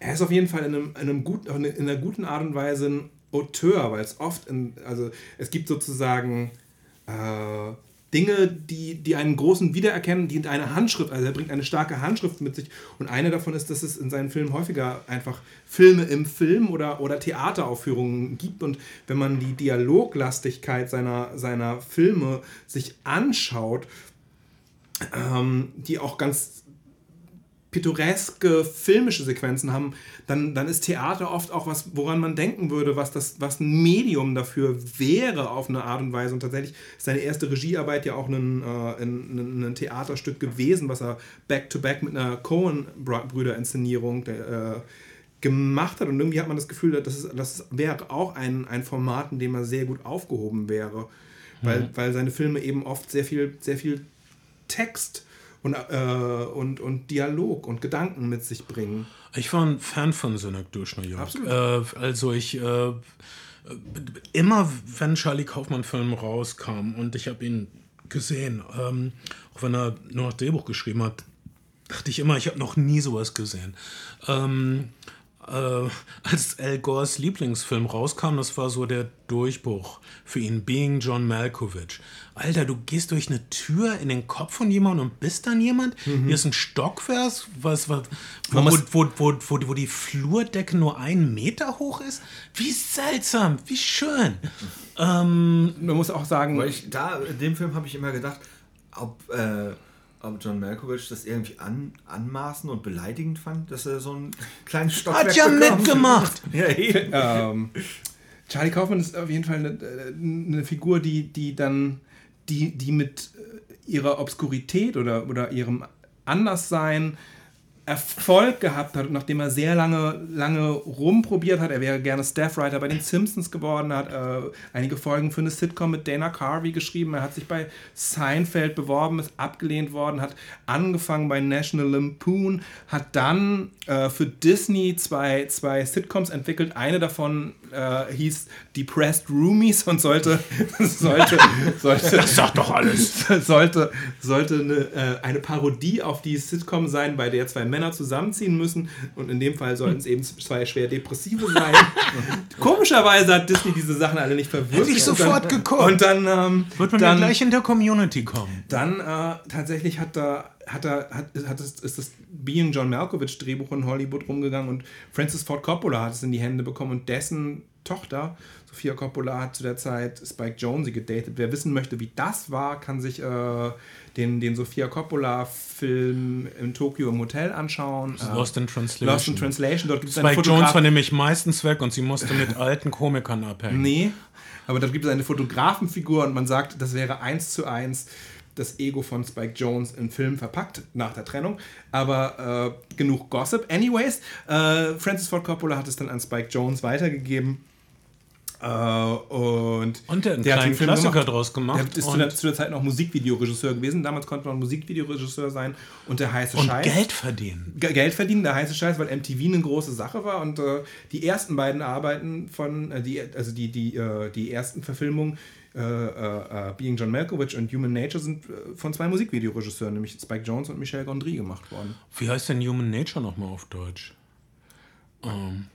er ist auf jeden Fall in, einem, in, einem gut, in einer guten Art und Weise ein Auteur, weil es oft, in, also es gibt sozusagen äh, Dinge, die, die einen großen wiedererkennen, die eine Handschrift, also er bringt eine starke Handschrift mit sich. Und eine davon ist, dass es in seinen Filmen häufiger einfach Filme im Film oder, oder Theateraufführungen gibt. Und wenn man die Dialoglastigkeit seiner, seiner Filme sich anschaut, ähm, die auch ganz pittoreske filmische Sequenzen haben, dann, dann ist Theater oft auch was, woran man denken würde, was, das, was ein Medium dafür wäre auf eine Art und Weise. Und tatsächlich ist seine erste Regiearbeit ja auch ein, äh, ein, ein Theaterstück gewesen, was er back-to-back -back mit einer Cohen-Brüder-Inszenierung äh, gemacht hat. Und irgendwie hat man das Gefühl, dass es, das wäre auch ein, ein Format, in dem er sehr gut aufgehoben wäre. Weil, mhm. weil seine Filme eben oft sehr viel, sehr viel Text und, äh, und, und Dialog und Gedanken mit sich bringen. Ich war ein Fan von Synecdoche New York. Äh, also ich äh, immer, wenn Charlie Kaufmann-Film rauskam und ich habe ihn gesehen, ähm, auch wenn er nur noch Drehbuch geschrieben hat, dachte ich immer, ich habe noch nie sowas gesehen. Ähm, äh, als Al Gores Lieblingsfilm rauskam, das war so der Durchbruch für ihn, Being John Malkovich. Alter, du gehst durch eine Tür in den Kopf von jemandem und bist dann jemand. Mhm. Hier ist ein Stockwerk, was, was, wo, wo, wo, wo, wo, wo die Flurdecke nur einen Meter hoch ist. Wie seltsam, wie schön. Ähm, Man muss auch sagen, weil ich da in dem Film habe ich immer gedacht, ob äh, ob John Malkovich das irgendwie an, anmaßen und beleidigend fand, dass er so einen kleinen Stockwerk Hat ja mitgemacht! ja, ähm, Charlie Kaufman ist auf jeden Fall eine, eine, Figur, die, die dann, die, die mit ihrer Obskurität oder, oder ihrem Anderssein Erfolg gehabt hat, nachdem er sehr lange, lange rumprobiert hat. Er wäre gerne Staffwriter bei den Simpsons geworden, hat äh, einige Folgen für eine Sitcom mit Dana Carvey geschrieben. Er hat sich bei Seinfeld beworben, ist abgelehnt worden, hat angefangen bei National Lampoon, hat dann äh, für Disney zwei, zwei Sitcoms entwickelt. Eine davon äh, hieß Depressed Roomies und sollte, sollte, sollte das sagt doch alles. Sollte, sollte eine, äh, eine Parodie auf die Sitcom sein, bei der zwei Männer zusammenziehen müssen und in dem Fall sollten es eben zwei schwer Depressive sein. Komischerweise hat Disney diese Sachen alle nicht verwirrt. Hätte ich sofort geguckt. Und dann ähm, wird man dann, gleich in der Community kommen. Dann äh, tatsächlich hat da hat er, hat, hat es, ist das Being John Malkovich Drehbuch in Hollywood rumgegangen und Francis Ford Coppola hat es in die Hände bekommen und dessen Tochter, Sophia Coppola, hat zu der Zeit Spike Jonze gedatet. Wer wissen möchte, wie das war, kann sich äh, den, den Sophia Coppola-Film in Tokio im Hotel anschauen. Lost in Translation. Lost in Translation. Dort gibt's Spike Jones war nämlich meistens weg und sie musste mit alten Komikern abhängen. Nee, aber dort gibt es eine Fotografenfigur und man sagt, das wäre eins zu eins das Ego von Spike Jones in Film verpackt nach der Trennung. Aber äh, genug Gossip. Anyways, äh, Francis Ford Coppola hat es dann an Spike Jones weitergegeben. Äh, und, und der, der hat einen Klassiker gemacht. draus gemacht. Der ist zu der, zu der, Zeit noch Musikvideoregisseur gewesen. Damals konnte man Musikvideoregisseur sein und der heiße und Scheiß. Geld verdienen. G Geld verdienen, der heiße Scheiß, weil MTV eine große Sache war. Und äh, die ersten beiden Arbeiten von, äh, die, also die, die, äh, die ersten Verfilmungen äh, äh, äh, Being John Malkovich und Human Nature sind äh, von zwei Musikvideoregisseuren, nämlich Spike Jones und Michel Gondry, gemacht worden. Wie heißt denn Human Nature nochmal auf Deutsch? Ähm,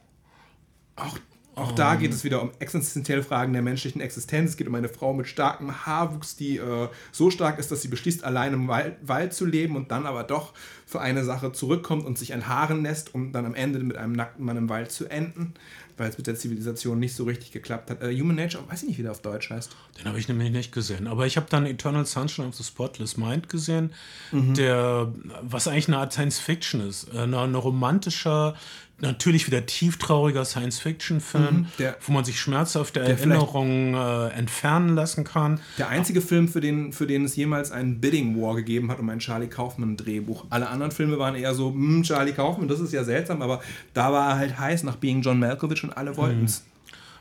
auch auch da geht es wieder um existenzielle Fragen der menschlichen Existenz. Es geht um eine Frau mit starkem Haarwuchs, die äh, so stark ist, dass sie beschließt, allein im Wald, Wald, zu leben und dann aber doch für eine Sache zurückkommt und sich enthaaren lässt, um dann am Ende mit einem nackten Mann im Wald zu enden weil es mit der Zivilisation nicht so richtig geklappt hat. Uh, Human Nature, weiß ich nicht, wie der auf Deutsch heißt. Den habe ich nämlich nicht gesehen. Aber ich habe dann Eternal Sunshine of the Spotless Mind gesehen, mhm. der, was eigentlich eine Art Science Fiction ist. Äh, eine, eine romantischer, natürlich wieder tieftrauriger Science-Fiction-Film, mhm, wo man sich schmerzhafte Erinnerungen äh, entfernen lassen kann. Der einzige Film, für den, für den es jemals einen Bidding War gegeben hat um ein Charlie Kaufman-Drehbuch. Alle anderen Filme waren eher so, hm, Charlie Kaufman, das ist ja seltsam, aber da war er halt heiß nach Being John Malkovich und alle wollten es. Mhm.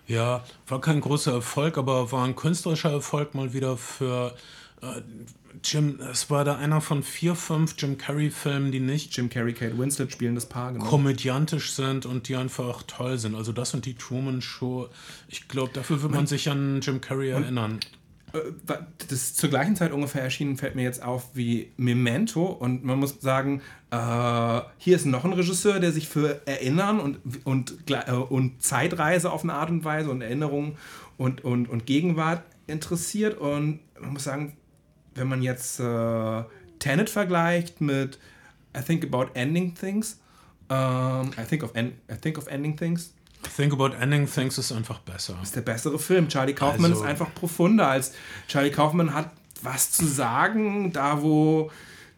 Ja, war kein großer Erfolg, aber war ein künstlerischer Erfolg mal wieder für Äh, Jim, es war da einer von vier, fünf Jim Carrey-Filmen, die nicht Jim Carrey, Kate Winslet spielen das Paar, genau. komödiantisch sind und die einfach toll sind. Also das und die Truman Show. Ich glaube, dafür wird man sich an Jim Carrey erinnern. Äh, das ist zur gleichen Zeit ungefähr erschienen, fällt mir jetzt auf wie Memento. Und man muss sagen, äh, hier ist noch ein Regisseur, der sich für Erinnern und, und, äh, und Zeitreise auf eine Art und Weise und Erinnerung und, und, und Gegenwart interessiert. Und man muss sagen, wenn man jetzt äh, Tenet vergleicht mit I Think About Ending Things, um, I, think of I Think of Ending Things, Think About Ending Things ist einfach besser. ist der bessere Film. Charlie Kaufman Also- ist einfach profunder als Charlie Kaufman hat was zu sagen, da wo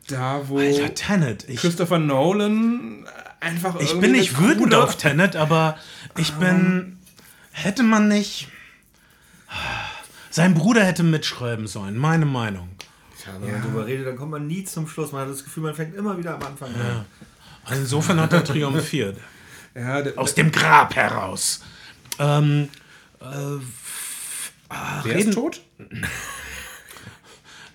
da wo Alter, Tenet. Ich, Christopher Nolan einfach ich bin nicht wütend auf Tenet, aber ich bin. Hätte man nicht. Sein Bruder hätte mitschreiben sollen, meine Meinung. Tja, wenn man darüber redet, dann kommt man nie zum Schluss. Man hat das Gefühl, man fängt immer wieder am Anfang an. Also Insofern hat er triumphiert. ja, Aus dem Grab heraus. Ähm, äh, der reden, ist tot?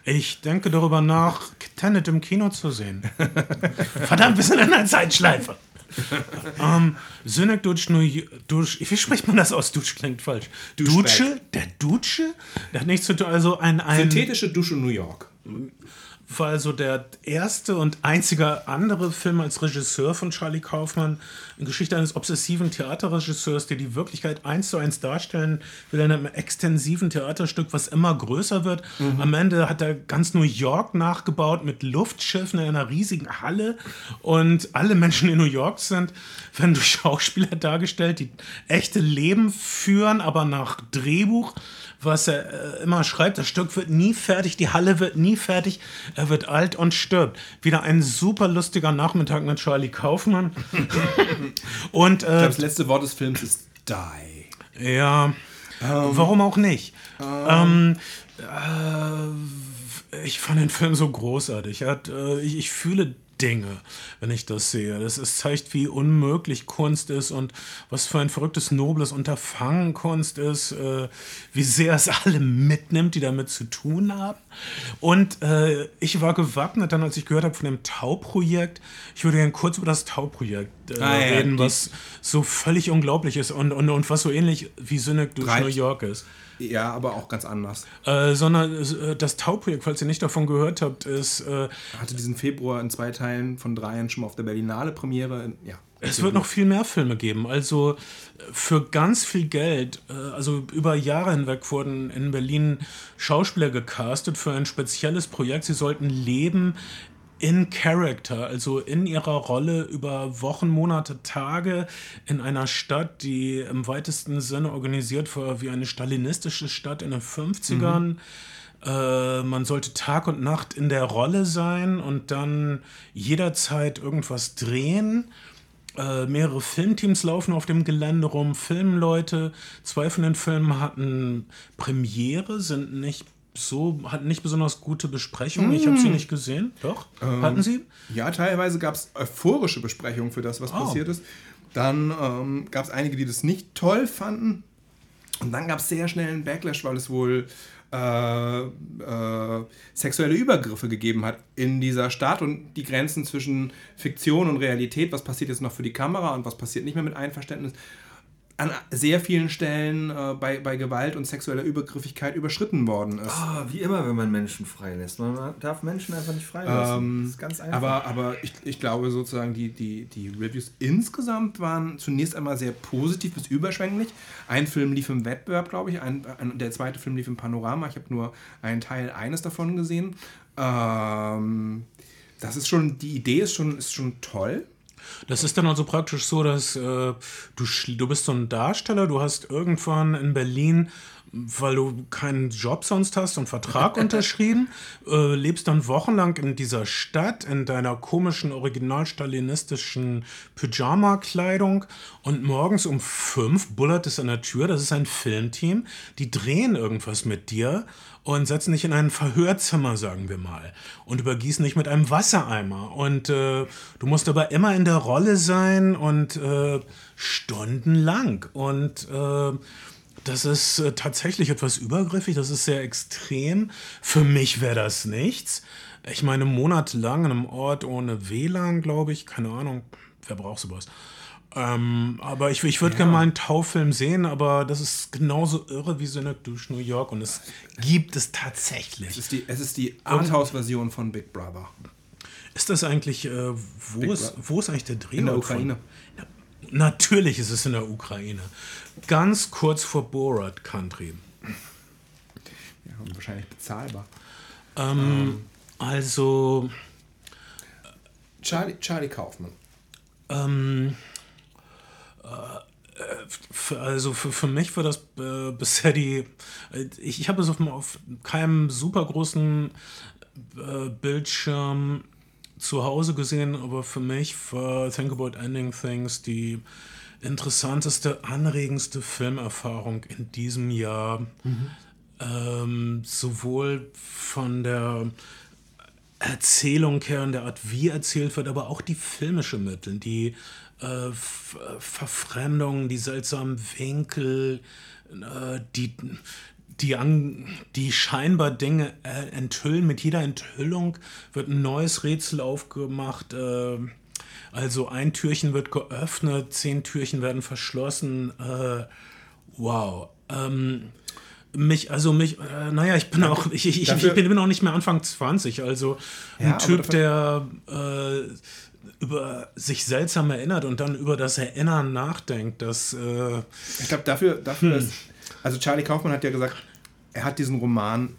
Ich denke darüber nach, Tenet im Kino zu sehen. Verdammt, wir sind in einer Zeitschleife. ähm, Synek durch New durch, wie spricht man das aus? Dutsch klingt falsch. Dutsche? Der Dutsche? Der hat nichts zu tun. Also ein, ein Synthetische Dusche New York. War also der erste und einzige andere Film als Regisseur von Charlie Kaufman. Eine Geschichte eines obsessiven Theaterregisseurs, der die Wirklichkeit eins zu eins darstellen will in einem extensiven Theaterstück, was immer größer wird. Am Ende hat er ganz New York nachgebaut mit Luftschiffen in einer riesigen Halle und alle Menschen in New York sind, werden durch Schauspieler dargestellt, die echte Leben führen, aber nach Drehbuch was er äh, immer schreibt, das Stück wird nie fertig, die Halle wird nie fertig, er wird alt und stirbt. Wieder ein super lustiger Nachmittag mit Charlie Kaufmann. und Ich glaube, äh, das letzte Wort des Films ist Die. ja, warum auch nicht? Ähm, äh, ich fand den Film so großartig. Hat, äh, ich, ich fühle Dinge, wenn ich das sehe. Das es zeigt, wie unmöglich Kunst ist und was für ein verrücktes, nobles Unterfangen Kunst ist, äh, wie sehr es alle mitnimmt, die damit zu tun haben. Und äh, ich war gewappnet dann, als ich gehört habe von dem Tau-Projekt. Ich würde gerne kurz über das Tau-Projekt äh, Ah, ja, reden, die- was so völlig unglaublich ist und, und, und was so ähnlich wie Synek durch. New York ist. Ja, aber auch ganz anders. Äh, sondern äh, das Tau-Projekt, falls ihr nicht davon gehört habt, ist, äh, hatte diesen Februar in zwei Teilen von dreien schon mal auf der Berlinale Premiere. In, ja. es wird noch viel mehr Filme geben. Also äh, für ganz viel Geld, äh, also über Jahre hinweg wurden in Berlin Schauspieler gecastet für ein spezielles Projekt. Sie sollten leben in Character, also in ihrer Rolle über Wochen, Monate, Tage in einer Stadt, die im weitesten Sinne organisiert war wie eine stalinistische Stadt in den 50ern. Äh, man sollte Tag und Nacht in der Rolle sein und dann jederzeit irgendwas drehen. Äh, mehrere Filmteams laufen auf dem Gelände rum, Filmleute. Zwei von den Filmen hatten Premiere, sind nicht so, hatten nicht besonders gute Besprechungen. Ich habe sie nicht gesehen. Doch? hatten sie? Ja, teilweise gab es euphorische Besprechungen für das, was Oh. passiert ist. Dann ähm, gab es einige, die das nicht toll fanden. Und dann gab es sehr schnell einen Backlash, weil es wohl äh, äh, sexuelle Übergriffe gegeben hat in dieser Stadt und die Grenzen zwischen Fiktion und Realität, was passiert jetzt noch für die Kamera und was passiert nicht mehr mit Einverständnis, an sehr vielen Stellen äh, bei, bei Gewalt und sexueller Übergriffigkeit überschritten worden ist. Ah, wie immer, wenn man Menschen freilässt. Man darf Menschen einfach nicht freilassen. Ähm, das ist ganz einfach. Aber, aber ich, ich glaube sozusagen, die, die, die Reviews insgesamt waren zunächst einmal sehr positiv bis überschwänglich. Ein Film lief im Wettbewerb, glaube ich, ein, ein, der zweite Film lief im Panorama. Ich habe nur einen Teil eines davon gesehen. Ähm, das ist schon, die Idee ist schon, ist schon toll. Das ist dann also praktisch so, dass äh, du, du bist so ein Darsteller, du hast irgendwann in Berlin, weil du keinen Job sonst hast, einen Vertrag unterschrieben, äh, lebst dann wochenlang in dieser Stadt in deiner komischen, original-stalinistischen Pyjama-Kleidung und morgens um fünf bullert es an der Tür, das ist ein Filmteam, die drehen irgendwas mit dir und setzen dich in ein Verhörzimmer, sagen wir mal, und übergießen dich mit einem Wassereimer. Und äh, du musst aber immer in der Rolle sein und äh, stundenlang. Und äh, das ist äh, tatsächlich etwas übergriffig, das ist sehr extrem. Für mich wäre das nichts. Ich meine, monatelang in einem Ort ohne WLAN, glaube ich, keine Ahnung, wer braucht sowas? Ähm, aber ich, ich würde gerne mal einen Taufilm sehen, aber das ist genauso irre wie Synecdoche durch New York und es gibt es Es tatsächlich. ist die, es ist die Arthouse-Version von Big Brother. Ist das eigentlich, äh, wo, Big ist, wo ist eigentlich der Drehort? In der von- Ukraine. Na, natürlich ist es in der Ukraine. Ganz kurz vor Borat Country. Ja, und wahrscheinlich bezahlbar. Ähm, Also, Charlie, Charlie Kaufmann. ähm, äh, also für, für mich war das äh, bisher die. äh, Ich, ich habe es auf, auf keinem super großen äh, Bildschirm zu Hause gesehen, aber für mich war Think About Ending Things die interessanteste, anregendste Filmerfahrung in diesem Jahr. Ähm, sowohl von der Erzählung her und der Art, wie erzählt wird, aber auch die filmische Mittel, die äh, F- äh, Verfremdung, die seltsamen Winkel, äh, die, die, an, die scheinbar Dinge äh, enthüllen. Mit jeder Enthüllung wird ein neues Rätsel aufgemacht. Äh, also ein Türchen wird geöffnet, zehn Türchen werden verschlossen. Äh, wow. Ähm, mich, also mich, äh, naja, ich bin auch, ich, ich, Dafür- ich bin, auch nicht mehr Anfang 20, also ein Ja, Typ, der äh, über sich seltsam erinnert und dann über das Erinnern nachdenkt, das, äh, Ich glaube, dafür, dafür ist. Also, Charlie Kaufmann hat ja gesagt, er hat diesen Roman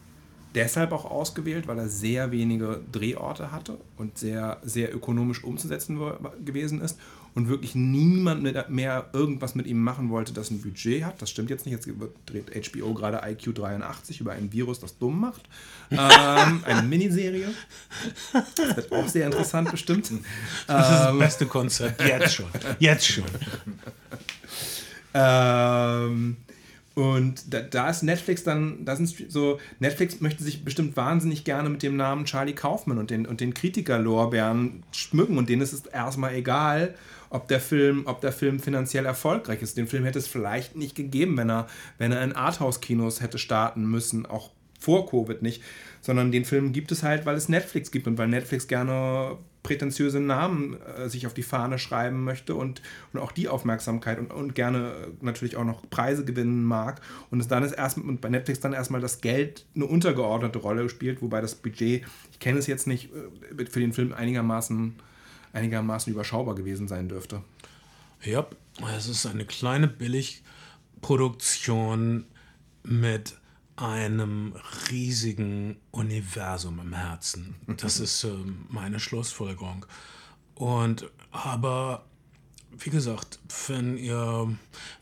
deshalb auch ausgewählt, weil er sehr wenige Drehorte hatte und sehr, sehr ökonomisch umzusetzen gewesen ist und wirklich niemand mehr irgendwas mit ihm machen wollte, das ein Budget hat. Das stimmt jetzt nicht. Jetzt dreht HBO gerade IQ 83 über ein Virus, das dumm macht. Ähm, eine Miniserie. Das wird auch sehr interessant bestimmt. das ist das beste Konzept, jetzt schon, jetzt schon. Ähm, und da, da ist Netflix dann, da sind so, Netflix möchte sich bestimmt wahnsinnig gerne mit dem Namen Charlie Kaufman und den, und den Kritikerlorbeeren schmücken und denen ist es erstmal egal, ob der Film, ob der Film finanziell erfolgreich ist. Den Film hätte es vielleicht nicht gegeben, wenn er, wenn er in Arthouse-Kinos hätte starten müssen, auch vor Covid nicht, sondern den Film gibt es halt, weil es Netflix gibt und weil Netflix gerne prätentiöse Namen äh, sich auf die Fahne schreiben möchte und, und auch die Aufmerksamkeit und, und gerne äh, natürlich auch noch Preise gewinnen mag. Und es dann ist erst und bei Netflix dann erstmal das Geld eine untergeordnete Rolle spielt, wobei das Budget, ich kenne es jetzt nicht, äh, für den Film einigermaßen, einigermaßen überschaubar gewesen sein dürfte. Ja, es ist eine kleine Billigproduktion mit einem riesigen Universum im Herzen. Das ist ähm, meine Schlussfolgerung. Und aber wie gesagt, wenn ihr,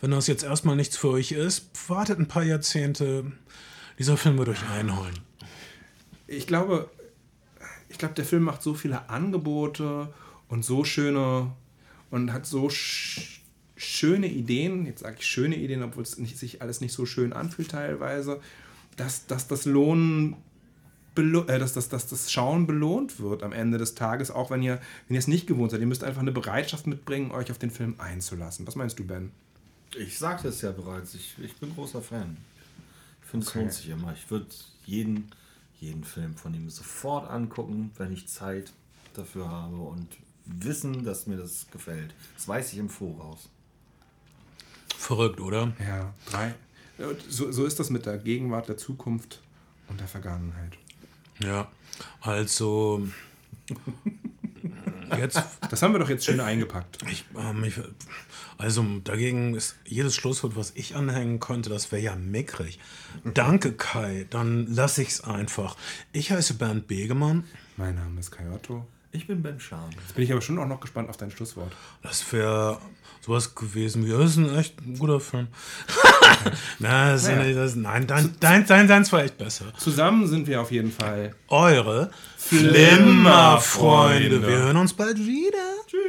wenn das jetzt erstmal nichts für euch ist, wartet ein paar Jahrzehnte. Dieser Film wird euch einholen. ich glaube, ich glaube, der Film macht so viele Angebote und so schöne und hat so schöne Ideen. Jetzt sage ich schöne Ideen, obwohl es nicht, sich alles nicht so schön anfühlt teilweise, dass, dass das Lohnen äh, dass, das, dass das Schauen belohnt wird am Ende des Tages, auch wenn ihr, wenn ihr es nicht gewohnt seid. Ihr müsst einfach eine Bereitschaft mitbringen, euch auf den Film einzulassen. Was meinst du, Ben? Ich sagte es ja bereits, ich, ich bin großer Fan. Ich finde, es lohnt sich immer. Ich würde jeden, jeden Film von ihm sofort angucken, wenn ich Zeit dafür habe und wissen, dass mir das gefällt. Das weiß ich im Voraus. Verrückt, oder? Ja, drei. So, so ist das mit der Gegenwart, der Zukunft und der Vergangenheit. Ja, also jetzt Das haben wir doch jetzt schön eingepackt. Ich, ähm, ich, also dagegen ist jedes Schlusswort, was ich anhängen konnte, das wäre ja mickrig. Danke, Kai. Dann lasse ich es einfach. Ich heiße Bernd Begemann. Mein Name ist Kai Otto. Ich bin Ben Scham. Jetzt bin ich aber schon auch noch gespannt auf dein Schlusswort. Das wäre sowas gewesen wie, das ist ein echt ein guter Film. Na, das ist Naja. nicht, das, nein, dein, dein, dein, deins war echt besser. Zusammen sind wir auf jeden Fall. Eure Flimmerfreunde. Flimmerfreunde. Wir hören uns bald wieder. Tschüss.